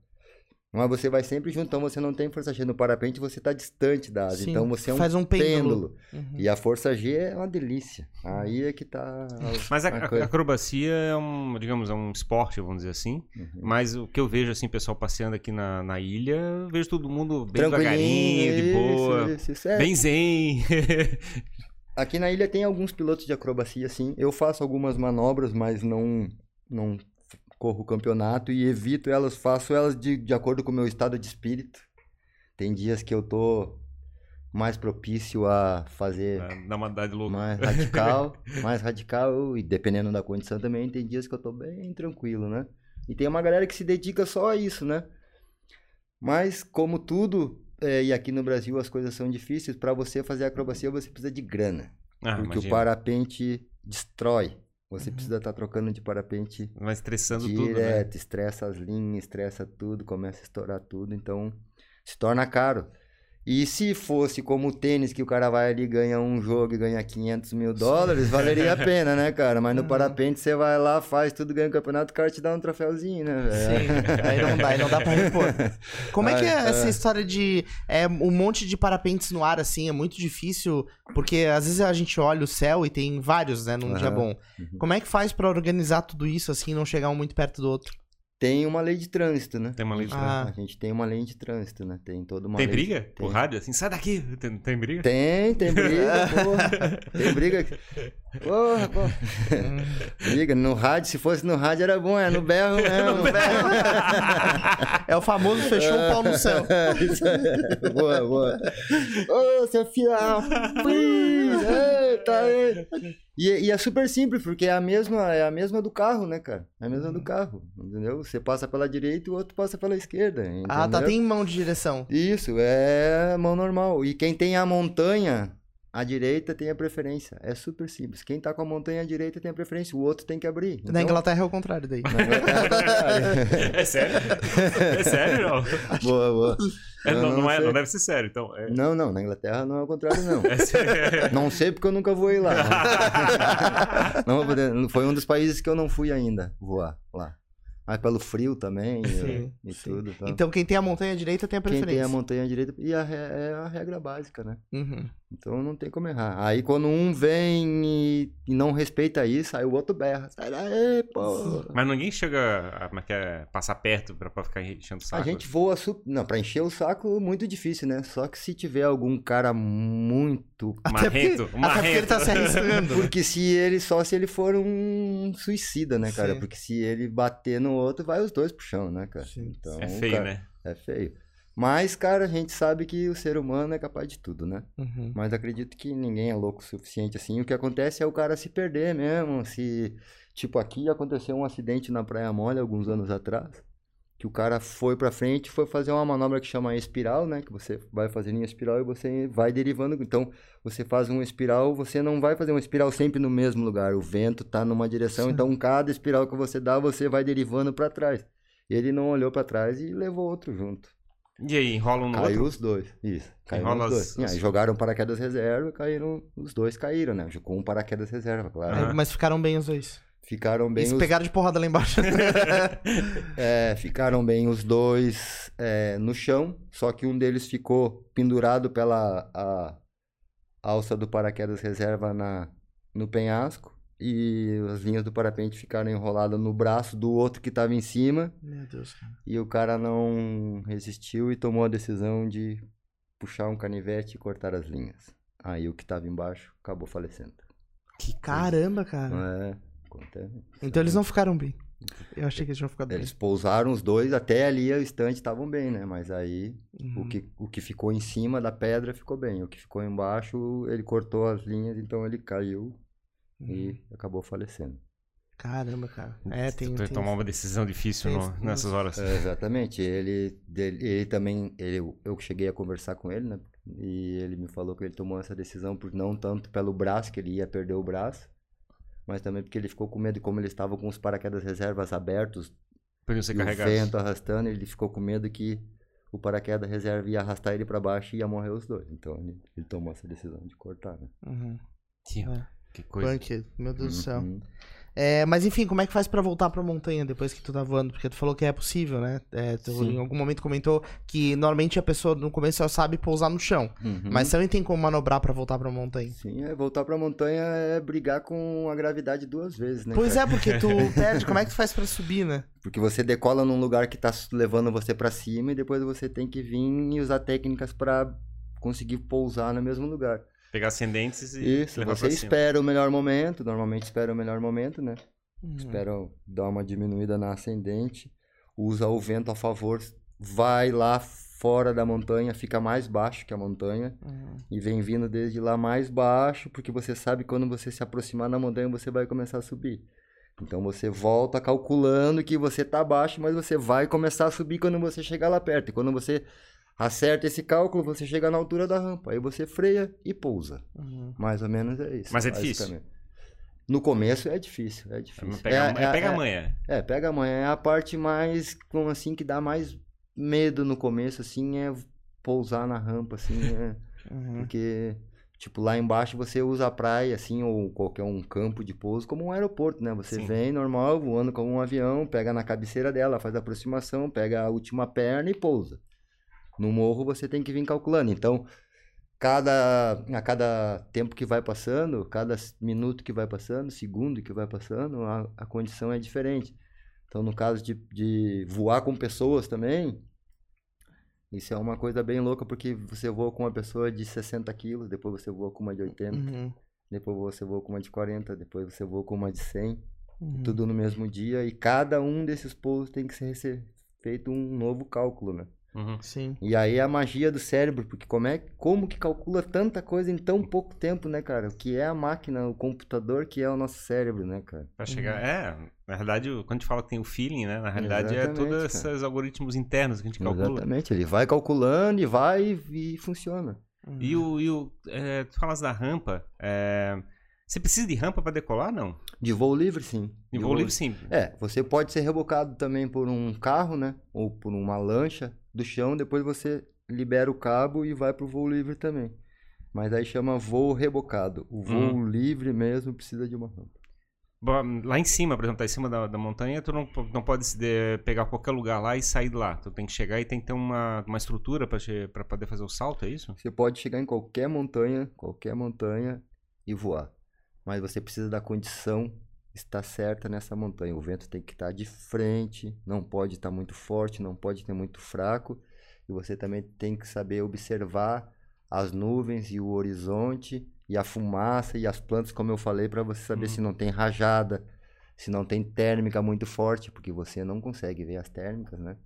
Mas você vai sempre junto, então você não tem força G. No parapente você está distante da asa. Sim, Então você é um, faz um pêndulo. Uhum. E a força G é uma delícia. Aí é que tá. Mas a, a acrobacia é um, digamos, é um esporte, vamos dizer assim. Uhum. Mas o que eu vejo, assim, pessoal passeando aqui na, na ilha, eu vejo todo mundo bem devagarinho, de isso, boa, isso, isso. É, bem zen. Aqui na ilha tem alguns pilotos de acrobacia, sim. Eu faço algumas manobras, mas não, não corro o campeonato e evito elas, faço elas de, de acordo com o meu estado de espírito. Tem dias que eu tô mais propício a fazer uma dá de louco. mais radical, mais radical e dependendo da condição também, tem dias que eu tô bem tranquilo, né? E tem uma galera que se dedica só a isso, né? Mas como tudo, é, e aqui no Brasil as coisas são difíceis, para você fazer acrobacia você precisa de grana. Ah, Porque imagina. o parapente destrói. Você Uhum. precisa estar trocando de parapente Vai estressando tudo, né? direto, estressa as linhas, estressa tudo, começa a estourar tudo, então se torna caro. E se fosse como o tênis, que o cara vai ali, ganha um jogo e ganha 500 mil dólares, valeria a pena, né, cara? Mas no Uhum. parapente você vai lá, faz tudo, ganha o campeonato, o cara te dá um troféuzinho, né, velho? Sim, aí não dá, aí não dá pra repor. Como é que é essa história de é, um monte de parapentes no ar, assim? É muito difícil, porque às vezes a gente olha o céu e tem vários, né, num dia Aham. bom. Uhum. Como é que faz pra organizar tudo isso, assim, não chegar um muito perto do outro? Tem uma lei de trânsito, né? Tem uma lei de Ah. A gente tem uma lei de trânsito, né? Tem toda uma Tem lei de- briga? Tem. Por rádio? Assim, sai daqui! Tem, tem briga? Tem, tem briga, porra. Tem briga. Porra, porra. Briga, no rádio, se fosse no rádio era bom, é no berro mesmo. É o famoso fechou o pau no céu. Aí. boa, boa. Ô, seu filho, ah, please, eita, ei. E, e é super simples, porque é a mesma, é a mesma do carro, né, cara? É a mesma do carro, entendeu? Você passa pela direita e o outro passa pela esquerda, Ah, tá, entendeu? tem mão de direção. Isso, é mão normal. E quem tem a montanha a direita tem a preferência. É super simples. Quem tá com a montanha à direita tem a preferência, o outro tem que abrir. Na Inglaterra é o contrário daí. Na Inglaterra é o contrário. É sério? É sério, não? boa, boa. É, Eu não, não, é, sei. não deve ser sério, então. É, Não, não, na Inglaterra não é o contrário, não. é sério. Não sei porque eu nunca voei lá. não, vou poder- foi um dos países que eu não fui ainda voar lá. Mas pelo frio também e- Sim, e, sim. tudo. tá? Então quem tem a montanha direita tem a Quem preferência. tem a montanha direita e a é a regra básica, né? Uhum. Então não tem como errar. Aí quando um vem e, e não respeita isso, aí o outro berra. Sai daí, pô. Mas ninguém chega a é que é, passar perto pra, pra ficar enchendo o saco. A gente voa. Su... Não, pra encher o saco, muito difícil, né? Só que se tiver algum cara muito. Até porque, Marrento, até porque ele tá se marrento. arriscando. Porque se ele. Só se ele for um suicida, né, cara? Sim. Porque se ele bater no outro, vai os dois pro chão, né, cara? Sim. Então, É feio, cara, né? É feio. Mas, cara, a gente sabe que o ser humano é capaz de tudo, né? Uhum. Mas acredito que ninguém é louco o suficiente assim. O que acontece é o cara se perder mesmo. Se, tipo, aqui aconteceu um acidente na Praia Mole alguns anos atrás. Que o cara foi pra frente e foi fazer uma manobra que chama espiral, né? Que você vai fazendo em espiral e você vai derivando. Então, você faz uma espiral, você não vai fazer uma espiral sempre no mesmo lugar. O vento tá numa direção, Sim. então cada espiral que você dá, você vai derivando pra trás. Ele não olhou pra trás e levou outro junto. E aí, enrola um no Caiu outro? os dois. Isso. Caiu Enrola os dois. as- E aí jogaram paraquedas reserva, caíram. Os dois caíram, né? Com um paraquedas reserva, claro. Mas ficaram bem os dois. Ficaram bem Eles os... pegaram de porrada lá embaixo. é, ficaram bem os dois é, no chão, só que um deles ficou pendurado pela a alça do paraquedas reserva na, no penhasco e as linhas do parapente ficaram enroladas no braço do outro que estava em cima Meu Deus, cara. e o cara não resistiu e tomou a decisão de puxar um canivete e cortar as linhas. Aí o que estava embaixo acabou falecendo. Que Caramba, cara. É, acontece. Então eles não ficaram bem. Eu achei que eles tinham ficado Eles pousaram os dois, até ali o instante estavam bem, né? Mas aí bem. o, Uhum. que, o que ficou em cima da pedra ficou bem. O que ficou embaixo, ele cortou as linhas, então ele caiu Uhum. e acabou falecendo. Caramba, cara. É, tem. tu tem... tomar uma decisão difícil tem- no- nessas horas. É, exatamente. Ele, dele- ele também, ele, eu cheguei a conversar com ele, né? E ele me falou que ele tomou essa decisão por não tanto pelo braço, que ele ia perder o braço, mas também porque ele ficou com medo, como ele estava com os paraquedas reservas abertos, Podiam ser e o carregados. vento arrastando, ele ficou com medo que o paraquedas reserva ia arrastar ele para baixo e ia morrer os dois. Então ele, ele tomou essa decisão de cortar, né? Uhum. Que, É. que coisa. Punk, meu Deus do céu. Uhum. É, mas enfim, como é que faz pra voltar pra montanha depois que tu tá voando? Porque tu falou que é possível, né? É, tu Sim. em algum momento comentou que normalmente a pessoa no começo só sabe pousar no chão. Uhum. Mas também tem como manobrar pra voltar pra montanha. Sim, é, voltar pra montanha é brigar com a gravidade duas vezes, né? Pois cara? é, porque tu perde. Como é que tu faz pra subir, né? Porque você decola num lugar que tá levando você pra cima e depois você tem que vir e usar técnicas pra conseguir pousar no mesmo lugar. Pegar ascendentes e Isso, levar você pra cima. espera o melhor momento, normalmente espera o melhor momento, né? Uhum. Espera dar uma diminuída na ascendente, usa o vento a favor, vai lá fora da montanha, fica mais baixo que a montanha Uhum. e vem vindo desde lá mais baixo, porque você sabe que quando você se aproximar da montanha você vai começar a subir. Então você volta calculando que você tá baixo, mas você vai começar a subir quando você chegar lá perto. E quando você acerta esse cálculo, você chega na altura da rampa. Aí você freia e pousa. Uhum. Mais ou menos é isso. Mas é difícil. No começo é difícil, é difícil. Pega, é, é, pega é, a manha. é, pega a manha. É a parte mais, como assim, que dá mais medo no começo, assim, é pousar na rampa, assim, é... Uhum. Porque, tipo, lá embaixo você usa a praia, assim, ou qualquer um campo de pouso como um aeroporto, né? Você Sim. vem normal, voando como um avião, pega na cabeceira dela, faz a aproximação, pega a última perna e pousa. No morro você tem que vir calculando. Então, cada, a cada tempo que vai passando, cada minuto que vai passando, segundo que vai passando, a, a condição é diferente. Então, no caso de, de voar com pessoas também, isso é uma coisa bem louca, porque você voa com uma pessoa de 60 quilos, depois você voa com uma de 80, Uhum. depois você voa com uma de 40, depois você voa com uma de 100, Uhum. tudo no mesmo dia, e cada um desses pousos tem que ser ser feito um novo cálculo, né? Uhum. Sim. E aí é a magia do cérebro, porque como é como que calcula tanta coisa em tão pouco tempo, né, cara? O que é a máquina, o computador, que é o nosso cérebro, né, cara? Pra chegar. É, na realidade, quando a gente fala que tem o feeling, né? Na realidade é Exatamente, todos cara. esses algoritmos internos que a gente calcula. Exatamente, ele vai calculando e vai e funciona. E o. E o é, tu falas da rampa. é, você precisa de rampa para decolar, não? De voo livre, sim. De voo livre, sim. É, você pode ser rebocado também por um carro, né? Ou por uma lancha do chão, depois você libera o cabo e vai pro voo livre também. Mas aí chama voo rebocado. O voo Uhum. livre mesmo precisa de uma rampa. Lá em cima, por exemplo, tá em cima da, da montanha, tu não, não pode de- pegar qualquer lugar lá e sair de lá. Tu tem que chegar e tem que ter uma, uma estrutura para poder fazer o salto, é isso? Você pode chegar em qualquer montanha, qualquer montanha e voar. Mas você precisa da condição estar certa nessa montanha. O vento tem que estar de frente, não pode estar muito forte, não pode ter muito fraco. E você também tem que saber observar as nuvens e o horizonte e a fumaça e as plantas, como eu falei, para você saber Uhum. se não tem rajada, se não tem térmica muito forte, porque você não consegue ver as térmicas, né?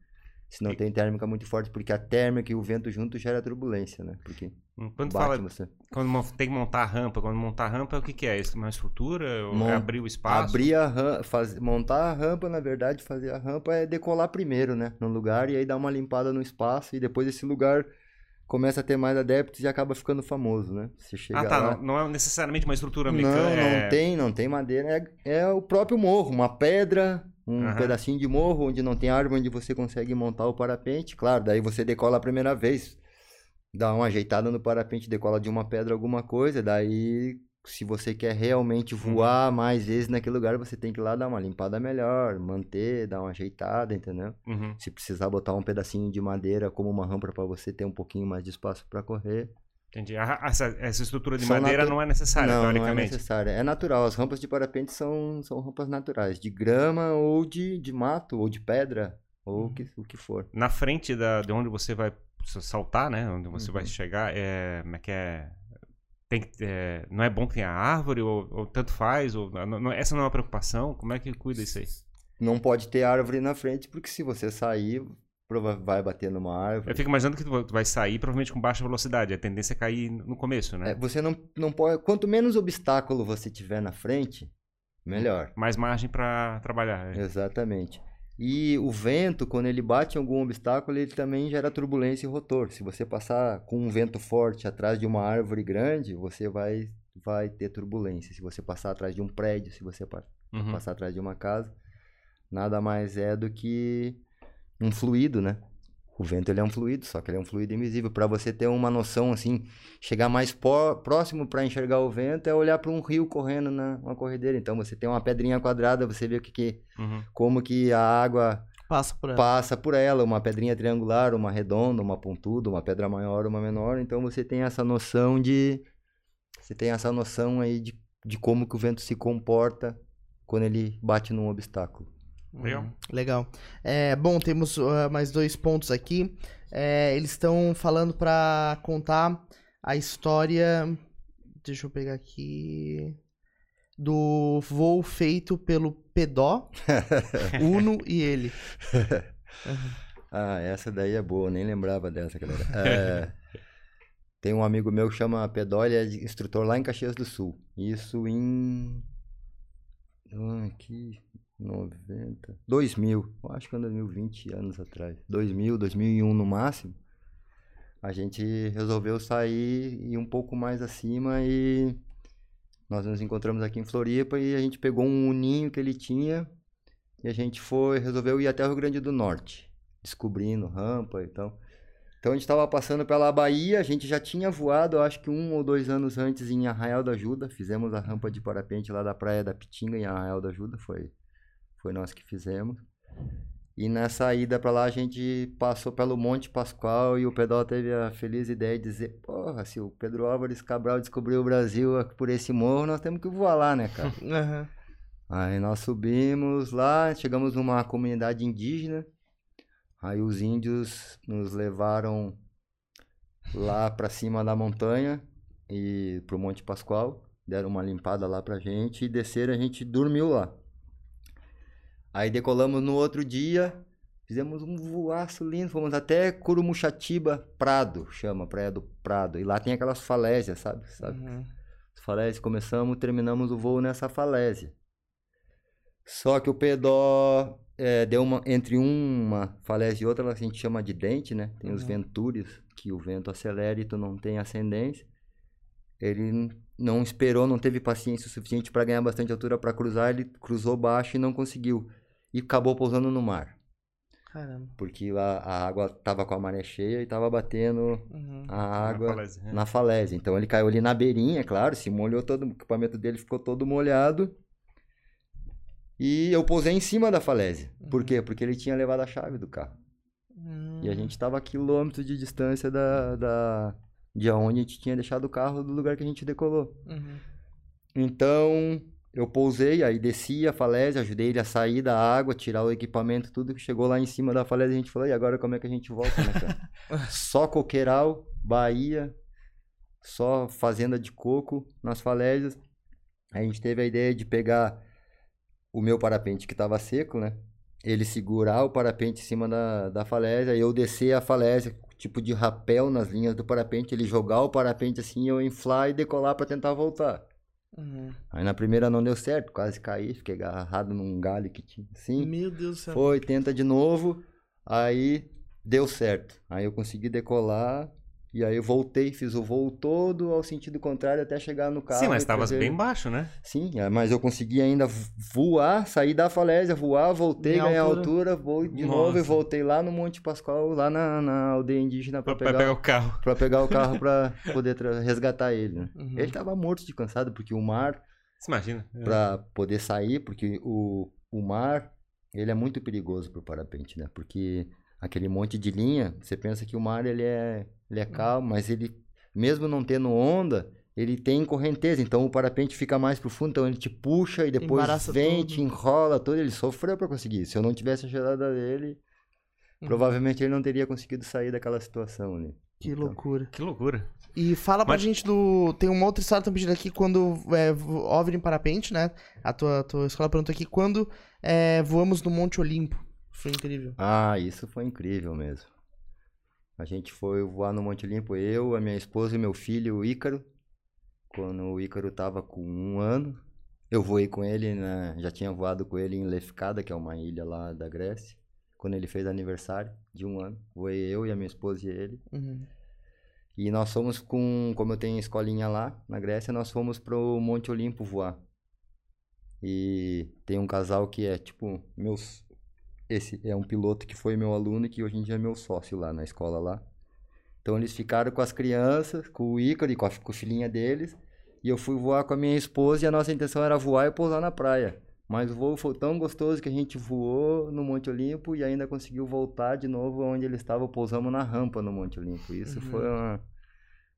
Se não tem térmica muito forte, porque a térmica e o vento junto gera turbulência, né? Porque Hum, Quando fala você. quando tem que montar a rampa, quando montar a rampa, o que, que é? Isso? Uma estrutura? Ou Mon- é abrir o espaço? Abrir a rampa, faz... montar a rampa, na verdade, fazer a rampa é decolar primeiro, né? No lugar e aí dar uma limpada no espaço e depois esse lugar começa a ter mais adeptos e acaba ficando famoso, né? Você chega Ah, tá. lá... Não, não é necessariamente uma estrutura Não, mecânica. não é- tem, não tem madeira. É, é o próprio morro, uma pedra, um Aham. pedacinho de morro onde não tem árvore, onde você consegue montar o parapente. Claro, daí você decola a primeira vez, dá uma ajeitada no parapente, decola de uma pedra alguma coisa. Daí, se você quer realmente voar mais vezes naquele lugar, você tem que ir lá dar uma limpada melhor, manter, dar uma ajeitada, entendeu? Uhum. Se precisar botar um pedacinho de madeira como uma rampa para você ter um pouquinho mais de espaço para correr. Entendi. Ah, essa, essa estrutura de São madeira natu- não é necessária, não, não é teoricamente. necessária. É natural. As rampas de parapente são, são rampas naturais, de grama ou de, de mato ou de pedra ou o que, o que for. Na frente da, de onde você vai saltar, né? Onde você vai Uhum. chegar, é, como é que é? Tem que, é, não é bom que tenha árvore, ou, ou tanto faz, ou, não- não- essa não é uma preocupação? Como é que cuida isso aí? Não pode ter árvore na frente, porque se você sair, vai bater numa árvore. Eu fico imaginando que tu vai sair provavelmente com baixa velocidade. A tendência é cair no começo, né? É, você não, não pode. Quanto menos obstáculo você tiver na frente, melhor. Mais margem para trabalhar. é. Exatamente. E o vento, quando ele bate em algum obstáculo, ele também gera turbulência e rotor. Se você passar com um vento forte atrás de uma árvore grande, você vai, vai ter turbulência. Se você passar atrás de um prédio, se você Uhum. passar atrás de uma casa, nada mais é do que um fluido, né? O vento ele é um fluido, só que ele é um fluido invisível. Para você ter uma noção assim, chegar mais pó- próximo para enxergar o vento é olhar para um rio correndo na uma corredeira. Então você tem uma pedrinha quadrada, você vê o que, que Uhum. como que a água Passa por ela. passa por ela, uma pedrinha triangular, uma redonda, uma pontuda, uma pedra maior, uma menor. Então você tem essa noção de você tem essa noção aí de, de como que o vento se comporta quando ele bate num obstáculo. Legal. Hum, legal. É, bom, temos ah, mais dois pontos aqui. É, eles estão falando pra contar a história. Deixa eu pegar aqui. Do voo feito pelo Pedó, Uno e ele. Ah, essa daí é boa, nem lembrava dessa, galera. É, tem um amigo meu que chama Pedó, ele é instrutor lá em Caxias do Sul. Isso em. Ah, que 90. 2000. Eu acho que é 2020 anos atrás. 2000, 2001 no máximo. A gente resolveu sair e um pouco mais acima e nós nos encontramos aqui em Floripa e a gente pegou um uninho que ele tinha e a gente foi, resolveu ir até o Rio Grande do Norte, descobrindo rampa e tal. Então a gente estava passando pela Bahia, a gente já tinha voado, acho que um ou dois anos antes em Arraial da Ajuda, fizemos a rampa de parapente lá da Praia da Pitinga em Arraial da Ajuda, foi, foi nós que fizemos. E nessa ida para lá a gente passou pelo Monte Pascoal e o Pedal teve a feliz ideia de dizer, porra, se o Pedro Álvares Cabral descobriu o Brasil por esse morro, nós temos que voar lá, né, cara? Aham. Aí nós subimos lá, chegamos numa comunidade indígena. Aí os índios nos levaram lá pra cima da montanha e pro Monte Pascoal, deram uma limpada lá pra gente e desceram, a gente dormiu lá. Aí decolamos no outro dia, fizemos um voaço lindo, fomos até Curumuxatiba Prado, chama Praia do Prado, e lá tem aquelas falésias, sabe? sabe? Uhum. falésias, começamos, terminamos o voo nessa falésia. Só que o Pedó é, deu uma entre uma falésia e outra, a gente chama de dente, né? Tem os Uhum. ventures, que o vento acelera e tu não tem ascendência. Ele não esperou, não teve paciência o suficiente para ganhar bastante altura para cruzar, ele cruzou baixo e não conseguiu. E acabou pousando no mar, Caramba. porque a, a água tava com a maré cheia e tava batendo Uhum. a água falésia, é. na falésia. Então ele caiu ali na beirinha, claro, se molhou todo, o equipamento dele ficou todo molhado. E eu pousei em cima da falésia. Por Uhum. quê? Porque ele tinha levado a chave do carro. E a Hum. gente estava a quilômetros de distância da, da, de onde a gente tinha deixado o carro do lugar que a gente decolou. Uhum. Então eu pousei, aí desci a falésia, ajudei ele a sair da água, tirar o equipamento, tudo. Chegou lá em cima da falésia, a gente falou, e agora como é que a gente volta, né, cara? só coqueiral, Bahia, só fazenda de coco nas falésias. A gente teve a ideia de pegar o meu parapente que estava seco, né? Ele segurar o parapente em cima da, da falésia, eu descer a falésia, tipo de rapel nas linhas do parapente, ele jogar o parapente assim, eu inflar e decolar para tentar voltar. Uhum. Aí na primeira não deu certo, quase caí, fiquei agarrado num galho que tinha assim. Meu Deus do céu. Foi, tenta de novo, aí deu certo. Aí eu consegui decolar, e aí eu voltei, fiz o voo todo ao sentido contrário até chegar no carro. Sim, mas e estavas trazer- bem baixo, né? Sim, é, mas eu consegui ainda voar, sair da falésia, voar, voltei, Ganhar altura. altura, vou de Nossa. novo e voltei lá no Monte Pascoal, lá na, na aldeia indígena pra pegar, pegar o carro. pra pegar o carro pra poder resgatar ele. né? Uhum. Ele tava morto de cansado, porque o mar Você imagina? É. para poder sair, porque o, o mar, ele é muito perigoso pro parapente, né? Porque aquele monte de linha, você pensa que o mar ele é, ele é calmo, mas ele, mesmo não tendo onda, ele tem correnteza, então o parapente fica mais profundo, então ele te puxa e depois Embaraça vem, tudo. te enrola todo, ele sofreu para conseguir. Se eu não tivesse ajudado ele, Uhum. provavelmente ele não teria conseguido sair daquela situação ali. Que Então, loucura. Que loucura. E fala pra Mas- gente do. Tem uma outra história que estão pedindo aqui quando é, OVNI em parapente, né? A tua, tua escola perguntou aqui quando é, voamos no Monte Olimpo. Foi incrível. Ah, isso foi incrível mesmo. A gente foi voar no Monte Limpo, eu, a minha esposa e meu filho, o Ícaro. Quando o Ícaro tava com um ano, eu voei com ele, né? já tinha voado com ele em Lefkada, que é uma ilha lá da Grécia. Quando ele fez aniversário de um ano, voei eu e a minha esposa e ele. Uhum. E nós fomos com, como eu tenho escolinha lá na Grécia, nós fomos pro Monte Olimpo voar. E tem um casal que é tipo meus esse é um piloto que foi meu aluno e que hoje em dia é meu sócio lá na escola lá. Então eles ficaram com as crianças, com o Ícaro e com a, filhinha deles, e eu fui voar com a minha esposa e a nossa intenção era voar e pousar na praia. Mas o voo foi tão gostoso que a gente voou no Monte Olimpo e ainda conseguiu voltar de novo onde ele estava, pousamos na rampa no Monte Olimpo. Isso Uhum. foi uma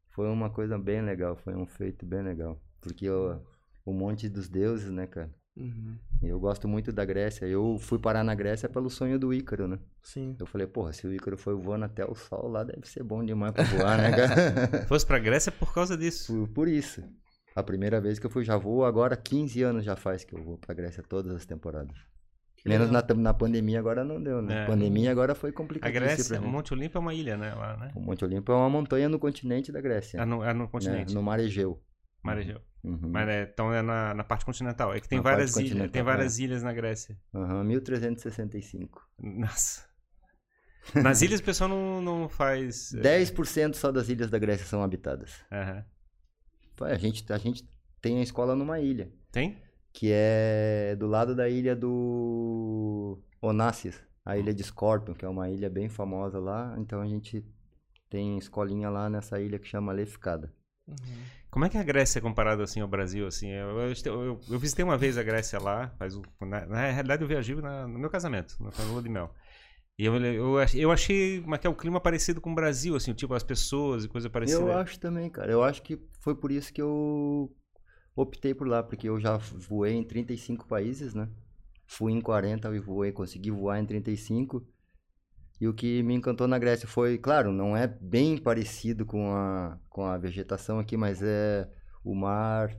foi uma coisa bem legal, foi um feito bem legal, porque o, o Monte dos Deuses, né, cara? Uhum. Eu gosto muito da Grécia. Eu fui parar na Grécia pelo sonho do Ícaro, né? Sim. Eu falei, porra, se o Ícaro foi voando até o sol, lá deve ser bom demais pra voar, né, cara? Fosse pra Grécia por causa disso. Por, por isso. A primeira vez que eu fui, já vou agora, 15 anos já faz que eu vou pra Grécia todas as temporadas. Que Menos na, na pandemia agora não deu, né? É. Pandemia agora foi A complicado. Grécia, o Monte Olimpo é uma ilha, né? Lá, né? O Monte Olimpo é uma montanha no continente da Grécia. É no, é no né? continente. No mar Egeu. Mar Egeu. Uhum. Mas é, então é na, na parte continental. É que tem Na várias ilhas. Tem várias ilhas na Grécia. Uhum, 1365. Nossa. Nas ilhas o pessoal não, não faz. é, 10% só das ilhas da Grécia são habitadas. aham. Pô, A gente, a gente tem a escola numa ilha, Tem? que é do lado da ilha do Onassis, a ilha de Scorpion, que é uma ilha bem famosa lá. Então a gente tem escolinha lá nessa ilha que chama Lefkada. Uhum. Como é que é a Grécia comparada assim ao Brasil? Assim, eu, eu, eu- visitei uma vez a Grécia lá, faz na, na realidade eu viajei na- no meu casamento, na lua de mel. E eu, eu, eu achei mas que é o clima parecido com o Brasil, assim, tipo as pessoas e coisa parecida. Eu acho também, cara. Eu acho que foi por isso que eu optei por lá, porque eu já voei em 35 países, né? Fui em 40 e voei, consegui voar em 35. E o que me encantou na Grécia foi, claro, não é bem parecido com a, com a vegetação aqui, mas é o mar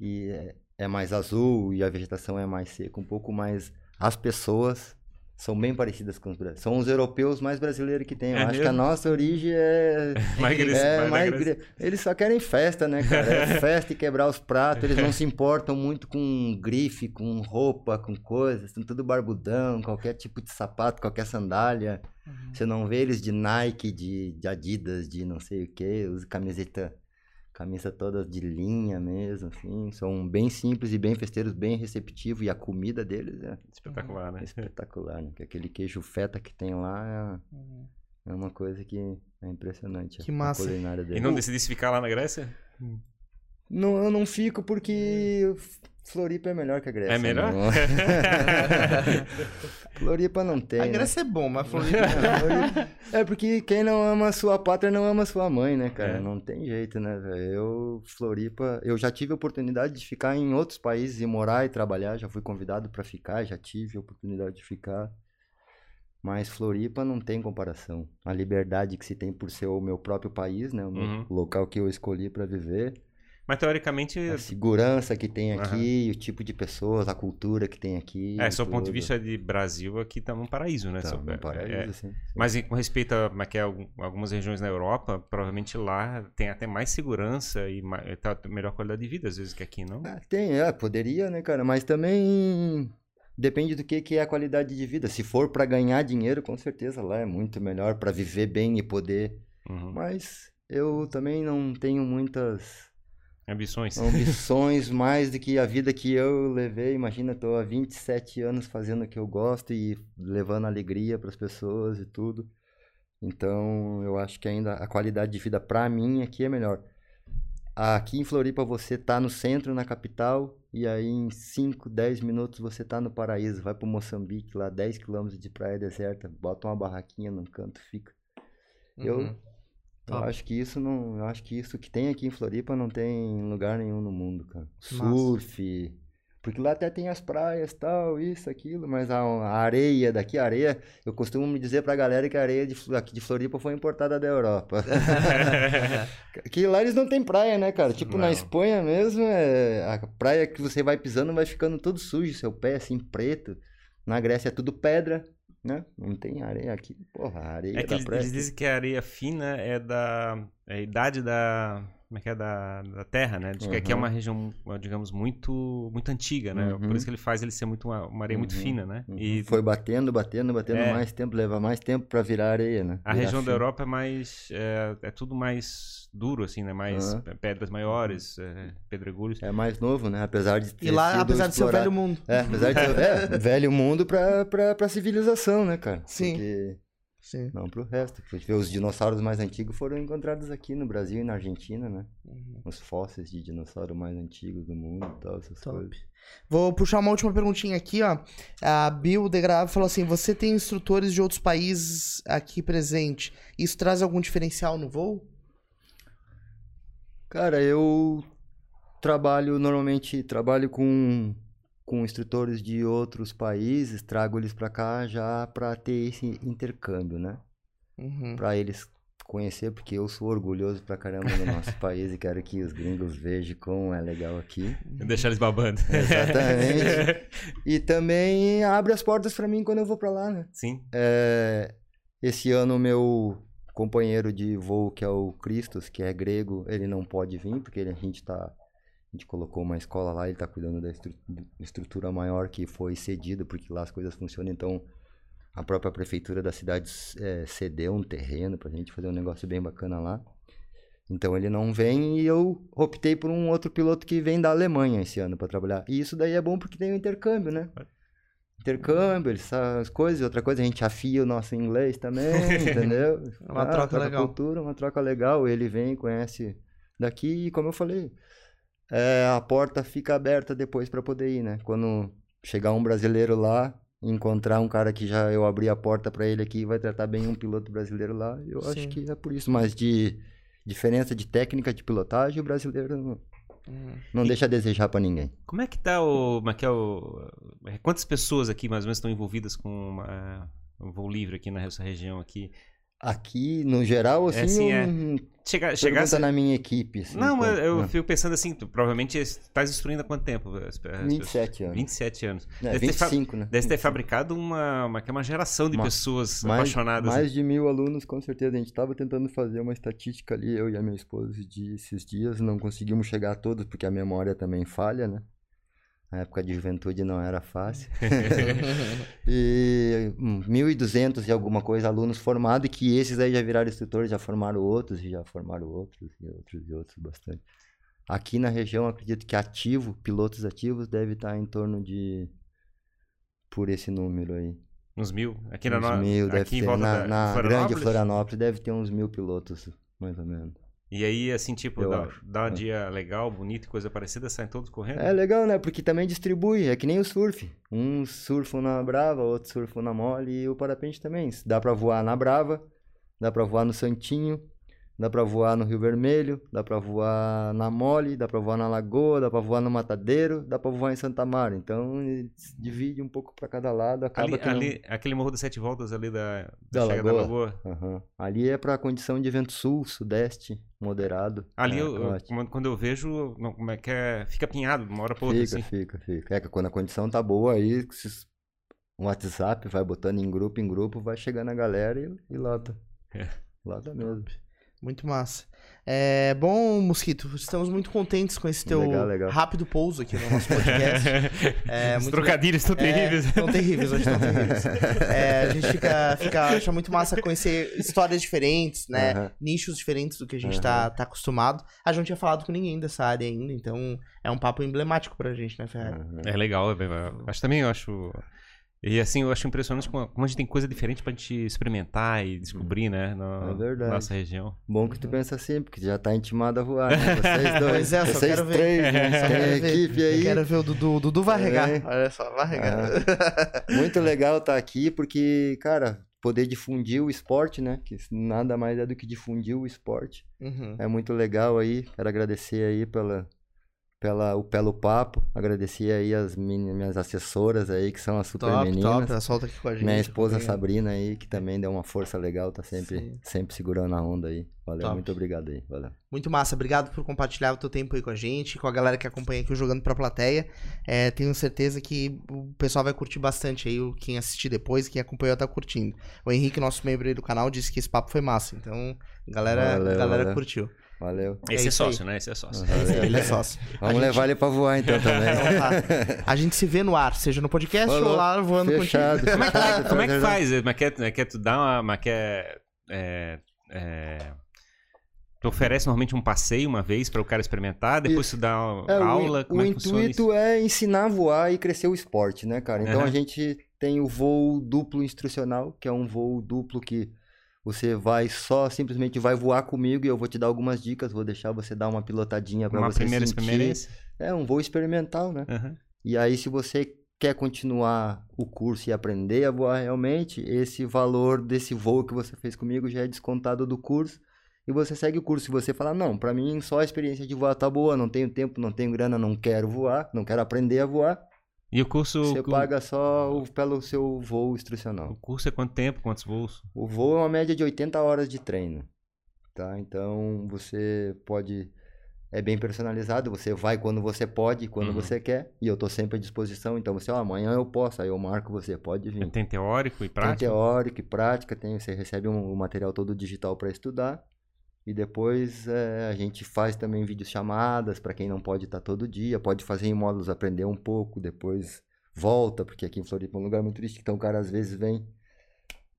e é, é mais azul e a vegetação é mais seca, um pouco mais as pessoas são bem parecidas com os brasileiros. São os europeus mais brasileiros que tem. Eu É acho que a mesmo? nossa origem é. Mais é mais mais Eles só querem festa, né, cara? É festa e quebrar os pratos. Eles não se importam muito com grife, com roupa, com coisas. São tudo barbudão, qualquer tipo de sapato, qualquer sandália. Você não vê eles de Nike, de, de Adidas, de não sei o que, os camiseta, camisa todas de linha mesmo, assim. São bem simples e bem festeiros, bem receptivos. E a comida deles é Espetacular, né? espetacular, né? Que Aquele queijo feta que tem lá é, é uma coisa que é impressionante. Que a massa. E não decidisse ficar lá na Grécia? Não, eu não fico porque Floripa é melhor que a Grécia. É melhor? não. Floripa não tem. A né? Grécia é bom, mas Floripa... É, Floripa- É porque quem não ama a sua pátria não ama a sua mãe, né, cara? É. Não tem jeito, né, velho? Eu, Floripa, eu já tive a oportunidade de ficar em outros países e morar e trabalhar, já fui convidado pra ficar, já tive a oportunidade de ficar. Mas Floripa não tem comparação. A liberdade que se tem por ser o meu próprio país, né? O Uhum. local que eu escolhi pra viver. Mas teoricamente, A segurança que tem aqui, o tipo de pessoas, a cultura que tem aqui. é, seu ponto de vista de Brasil, aqui tá um paraíso, né? Tá, um é- paraíso, é- sim, sim. Mas com respeito a como é que é, algum- algumas regiões na Europa, provavelmente lá tem até mais segurança e ma- tá melhor qualidade de vida, às vezes, que aqui, não? Ah, tem, é, poderia, né, cara? Mas também depende do que, que é a qualidade de vida. Se for pra ganhar dinheiro, com certeza lá é muito melhor pra viver bem e poder. Uhum. Mas eu também não tenho muitas Ambições. ambições mais do que a vida que eu levei. Imagina, tô há 27 anos fazendo o que eu gosto e levando alegria pras pessoas e tudo. Então, eu acho que ainda a qualidade de vida pra mim aqui é melhor. Aqui em Floripa você tá no centro, na capital, e aí em 5, 10 minutos você tá no paraíso. Vai pro Moçambique, lá 10 quilômetros de praia deserta, bota uma barraquinha num canto, fica. Uhum. eu Top. acho que isso não, eu acho que isso que tem aqui em Floripa não tem em lugar nenhum no mundo, cara. Surf, porque lá até tem as praias, tal, isso, aquilo, mas a, a areia daqui, a areia, eu costumo me dizer pra galera que a areia de, aqui de Floripa foi importada da Europa. que lá eles não tem praia, né, cara? Tipo, na Não. Espanha mesmo, é, a praia que você vai pisando vai ficando todo sujo, seu pé assim, preto. Na Grécia é tudo pedra, né? Não tem areia aqui, porra, areia É que da eles, praia. eles dizem que a areia fina é da é a idade da como é que é da, da terra, né? Que aqui é Uhum. uma região, digamos, muito muito antiga, né? Por Uhum. isso que ele faz ele ser muito uma, uma areia muito Uhum, fina, né? Uhum. E Foi batendo, batendo, batendo É. mais tempo, leva mais tempo pra virar areia, né? a Virar região da fino. Europa é mais é, é tudo mais duro assim, né? Mais pedras maiores, é, pedregulhos. É mais novo, né? Apesar de ter E lá, sido apesar de ser o explorado- velho mundo. É, apesar de ser é, velho mundo pra, pra, pra civilização, né, cara? Sim. Porque Sim. não pro resto. Porque os dinossauros mais antigos foram encontrados aqui no Brasil e na Argentina, né? Uhum. Os fósseis de dinossauro mais antigos do mundo e tal, essas Top. coisas. Vou puxar uma última perguntinha aqui, ó. A Bill Degrave falou assim: você tem instrutores de outros países aqui presente. Isso traz algum diferencial no voo? Cara, eu trabalho, normalmente trabalho com, com instrutores de outros países, trago eles pra cá já pra ter esse intercâmbio, né? Uhum. Pra eles conhecer, porque eu sou orgulhoso pra caramba do nosso país e quero que os gringos vejam como é legal aqui. Deixar eles babando. Exatamente. E também abre as portas pra mim quando eu vou pra lá, né? Sim. É, esse ano o meu companheiro de voo, que é o Christos, que é grego, ele não pode vir, porque a gente tá. A gente colocou uma escola lá, ele tá cuidando da estru- estrutura maior que foi cedida, porque lá as coisas funcionam, então a própria prefeitura da cidade é, cedeu um terreno pra gente fazer um negócio bem bacana lá. Então ele não vem e eu optei por um outro piloto que vem da Alemanha esse ano para trabalhar. E isso daí é bom porque tem o intercâmbio, né? Intercâmbio, ele sabe as coisas, outra coisa, a gente afia o nosso inglês também, entendeu? É uma troca legal. cultura, uma troca legal. Ele vem, conhece daqui e, como eu falei, é, a porta fica aberta depois para poder ir, né? Quando chegar um brasileiro lá, encontrar um cara que já eu abri a porta para ele aqui vai tratar bem um piloto brasileiro lá, eu Sim. acho que é por isso. Mas de diferença de técnica de pilotagem, o brasileiro não, Uhum. não deixa a desejar para ninguém. Como é que tá o. Como é que é o. é, Quantas pessoas aqui mais ou menos estão envolvidas com uma, um voo livre aqui nessa região aqui? Aqui, no geral, assim, assim, é. não- Chegar, pergunta chegasse... na minha equipe. assim, Não, mas como- eu Ah, fico pensando assim, tu provavelmente estás instruindo há quanto tempo? as- as pessoas? 27 anos. 27 anos. É, Deve ter fa- 25, né? Deve ter fabricado uma, uma, é uma geração de Uma- pessoas mais, apaixonadas. mais de mil alunos, com certeza. A gente estava tentando fazer uma estatística ali, eu e a minha esposa, de esses dias. Não conseguimos chegar a todos, porque a memória também falha, né? Na época de juventude não era fácil. e hum, 1.200 e alguma coisa alunos formados, e que esses aí já viraram instrutores, já formaram outros, e já formaram outros, e outros, e outros, bastante. Aqui na região, acredito que ativo, pilotos ativos, deve estar em torno de... Por esse número aí. Uns mil. Aqui na Uns no... mil, aqui deve em ter. volta Na, na grande Florianópolis. Florianópolis deve ter uns mil pilotos, mais ou menos. E aí, assim, tipo, Eu dá, acho. dá um É. dia legal, bonito e coisa parecida, saem todos correndo. É legal, né? Porque também distribui, é que nem o surf. Uns surfam na Brava, outros surfam na Mole e o parapente também. Dá pra voar na Brava, dá pra voar no Santinho, dá pra voar no Rio Vermelho, dá pra voar na Mole, dá pra voar na Lagoa, dá pra voar no Matadeiro, dá pra voar em Santa Mara. Então, divide um pouco pra cada lado, acaba ali, que não- ali- aquele morro das sete voltas ali da, Da chega Lagoa. da Lagoa. Aham. Ali é pra condição de vento sul, sudeste, moderado. Ali, É, eu, eu- ótimo. quando- eu vejo, não, como é que é, fica pinhado de uma hora pra outra, Fica, assim. fica, fica. É que quando a condição tá boa aí, um WhatsApp vai botando em grupo, em grupo, vai chegando a galera e, e lota. É. Lota mesmo. Muito massa. É, bom, Mosquito, estamos muito contentes com esse teu Legal, legal. rápido pouso aqui no nosso podcast. É, Os muito trocadilhos estão terríveis. É, estão terríveis, hoje estão terríveis. É, a gente fica, fica, acha muito massa conhecer histórias diferentes, né? Aham. Nichos diferentes do que a gente tá, tá acostumado. A gente não tinha falado com ninguém dessa área ainda, então é um papo emblemático pra gente, né, Ferrari? Aham. É legal, é acho também, eu acho... E assim, eu acho impressionante como, a gente tem coisa diferente pra gente experimentar e descobrir, né? Na É verdade. nossa região. Bom que tu pensa assim, porque já tá intimado a voar, né? Vocês dois. Pois é, só vocês quero ver. três, né? Só Tem quero a ver. equipe Eu aí. quero ver o Dudu. O Dudu vai É. regar. Olha só, vai regar. Muito legal estar aqui, porque, cara, poder difundir o esporte, né? Que nada mais é do que difundir o esporte. Uhum. É muito legal aí. Quero agradecer aí pela, pela, o, pelo papo. Agradecer aí as meni- minhas assessoras aí, que são as super Top, meninas. top. Ela solta aqui com a gente. Minha esposa. Sabrina aí, que também deu uma força legal, tá sempre, Sim. sempre segurando a onda aí. Valeu, Top. muito obrigado aí. Valeu. Muito massa, obrigado por compartilhar o teu tempo aí com a gente, com a galera que acompanha aqui o Jogando Pra Plateia. É, tenho certeza que o pessoal vai curtir bastante aí, o- quem assistir depois, quem acompanhou tá curtindo. O Henrique, nosso membro aí do canal, disse que esse papo foi massa, então a galera, Valeu, galera valeu. curtiu. Valeu. É Esse é, aí. sócio, né? Esse é sócio. Valeu. É, ele é sócio. Vamos gente- levar ele pra voar então também. Então tá. A gente se vê no ar, seja no podcast Falou. ou lá voando Fechado. contigo. Como é, que- como é que faz? Mas quer, mas quer tu dar uma. Mas quer. É, é, tu oferece normalmente um passeio uma vez para o cara experimentar, depois tu dá uma É, o- aula. o, como é que funciona intuito isso? é ensinar a voar e crescer o esporte, né, cara? Então Aham. a gente tem o voo duplo instrucional, que é um voo duplo que você vai só simplesmente vai voar comigo e eu vou te dar algumas dicas, vou deixar você dar uma pilotadinha para você primeira sentir. experiência. É um voo experimental, né? Aham. E aí se você quer continuar o curso e aprender a voar realmente, esse valor desse voo que você fez comigo já é descontado do curso. E você segue o curso. Se você falar, não, pra mim só a experiência de voar tá boa, não tenho tempo, não tenho grana, não quero voar, não quero aprender a voar, E o curso. você o, paga só o- pelo seu voo o instrucional. curso é quanto tempo? Quantos voos? O voo é uma média de 80 horas de treino, tá? Então você pode é bem personalizado, você vai quando você pode, quando Uhum. você quer, e eu tô sempre à disposição, então você, ó, amanhã eu posso, aí eu marco você, pode vir. Tem teórico e Tem prático? teórico e prática, tem, você recebe um, o material todo digital para estudar. E depois é, a gente faz também videochamadas para quem não pode estar todo dia, pode fazer em módulos aprender um pouco, depois volta, porque aqui em Floripa é um lugar muito turístico, então o cara às vezes vem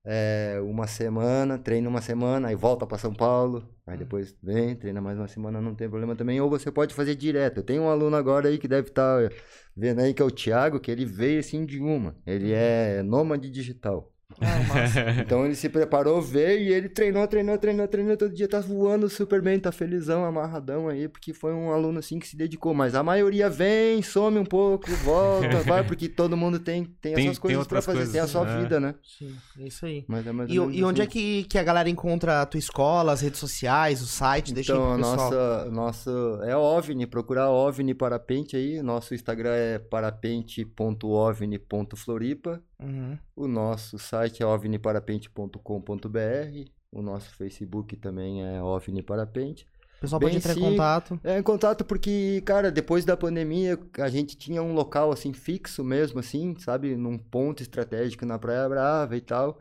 é, uma semana, treina uma semana, aí volta para São Paulo, aí depois vem, treina mais uma semana, não tem problema também, ou você pode fazer direto. Eu tenho um aluno agora aí que deve estar vendo aí que é o Thiago, que ele veio assim de uma, ele é nômade digital. Ah, massa. Então ele se preparou, veio e ele treinou, treinou, treinou, treinou, todo dia tá voando super bem, tá felizão, amarradão aí, porque foi um aluno assim que se dedicou. Mas a maioria vem, some um pouco, volta, vai, porque todo mundo tem, tem, Tem- as suas tem coisas pra fazer, coisas, tem a sua né? vida, né? Sim, é isso aí. Mas é E, e onde é assim. que, que a galera encontra a tua escola, as redes sociais, o site? Deixa Então, aí pro pessoal. nossa, nossa, é OVNI, procurar OVNI Parapente aí, nosso Instagram é parapente.ovni.floripa, Uhum. o nosso site é ovniparapente.com.br O nosso Facebook também é OVNI Parapente. O pessoal Bem pode entrar em simples. contato. É, em contato porque, cara, depois da pandemia, a gente tinha um local, assim, fixo mesmo, assim, sabe? Num ponto estratégico na Praia Brava e tal.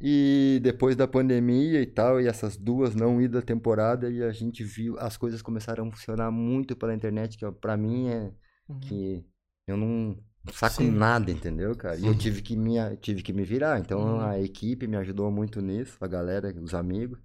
E depois da pandemia e tal, e essas duas não idas da temporada, e a gente viu, as coisas começaram a funcionar muito pela internet, que ó, pra mim é que eu não saco Sim. nada, entendeu, cara? E eu tive que me, tive que me virar. Então Uhum. a equipe me ajudou muito nisso, a galera, os amigos.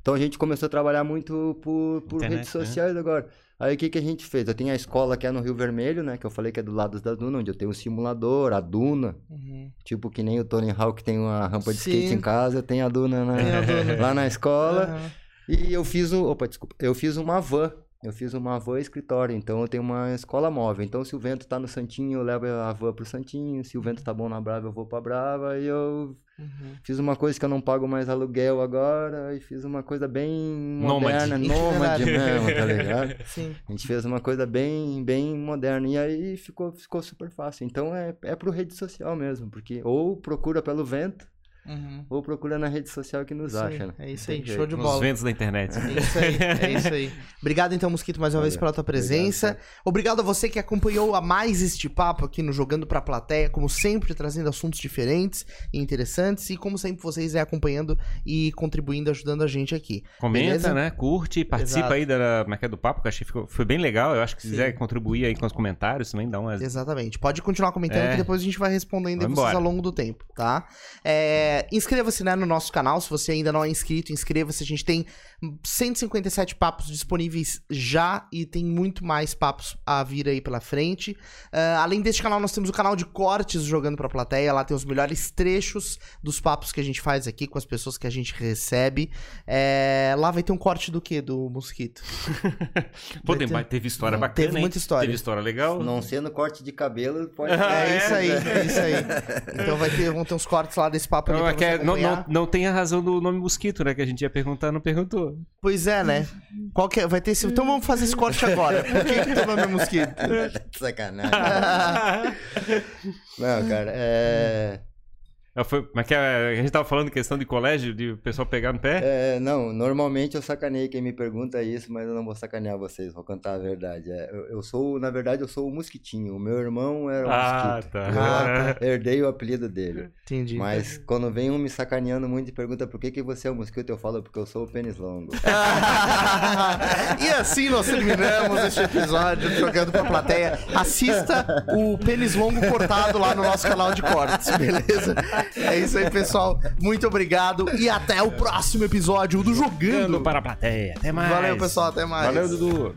Então a gente começou a trabalhar muito por, por Internet, redes né? sociais agora. Aí o que, que a gente fez? Eu tenho a escola que é no Rio Vermelho, né? Que eu falei que é do lado da Duna, onde eu tenho um simulador, a Duna. Uhum. Tipo que nem o Tony Hawk tem uma rampa de skate Sim. em casa, eu tenho a Duna na- Tem a Duna. lá na escola. Aham. E eu fiz um. Opa, desculpa. Eu fiz uma van. Eu fiz uma van escritório. Então eu tenho uma escola móvel. Então se o vento tá no Santinho, eu levo a van pro Santinho. Se o vento tá bom na Brava, eu vou pra Brava. E eu Uhum. fiz uma coisa que eu não pago mais aluguel agora. E fiz uma coisa bem Nômade. moderna, nômade mesmo, tá ligado? Sim. A gente fez uma coisa bem, bem moderna. E aí ficou, ficou super fácil. Então é, é pro rede social mesmo. Porque ou procura pelo vento, Uhum. ou procura na rede social que nos Isso aí, acha, né? É isso aí, tem show jeito. de Nos bola. ventos da internet. É isso aí, é isso aí. Obrigado então, Mosquito, mais uma vez Valeu. pela tua presença. Obrigado, Obrigado a você que acompanhou a mais este papo aqui no Jogando Pra Plateia, como sempre, trazendo assuntos diferentes e interessantes. E como sempre, vocês é acompanhando e contribuindo, ajudando a gente aqui. Comenta, Beleza? né? Curte, participa Exato. aí da como é é do papo, que eu achei que ficou, foi bem legal. Eu acho que se Sim. quiser contribuir aí com os comentários também, dá umas. Exatamente. Pode continuar comentando É. que depois a gente vai respondendo vocês embora. ao longo do tempo, tá? É, Inscreva-se né, no nosso canal. Se você ainda não é inscrito, inscreva-se. A gente tem 157 papos disponíveis já e tem muito mais papos a vir aí pela frente. Ah, além deste canal, nós temos o canal de cortes do Jogando Pra Plateia. Lá tem os melhores trechos dos papos que a gente faz aqui com as pessoas que a gente recebe. É, Lá vai ter um corte do que, do Mosquito? Pô, tem- ter- mas teve história Não, bacana. teve hein? muita história. Teve história legal. Não sendo corte de cabelo, pode É é? isso aí, é isso aí. Então vai ter, vão ter uns cortes lá desse papo ali Não, pra é é- não, não, acompanhar. não tem a razão do nome mosquito, né? Que a gente ia perguntar, não perguntou. Pois é, né? Qual que é? Vai ter esse... Então vamos fazer esse corte agora. Por que que teu nome é Mosquito? Sacanagem. Não, cara, é... Ah, Foi, mas que a, a gente tava falando questão de colégio, de o pessoal pegar no pé. é, Não, normalmente eu sacaneio quem me pergunta isso, mas eu não vou sacanear vocês, vou contar a verdade. É, eu, eu sou, na verdade, eu sou o Mosquitinho. O meu irmão era o Ah, Mosquito. tá. Eu herdei o apelido dele. Entendi. Mas quando vem um me sacaneando muito e pergunta por que, que você é o mosquito, eu falo porque eu sou o pênis longo. e assim nós terminamos este episódio do Jogando pra Plateia. Assista o pênis longo cortado lá no nosso canal de cortes, beleza? É isso aí, pessoal. Muito obrigado e até o próximo episódio do Jogando. Jogando para a plateia. Até mais. Valeu, pessoal. Até mais. Valeu, Dudu.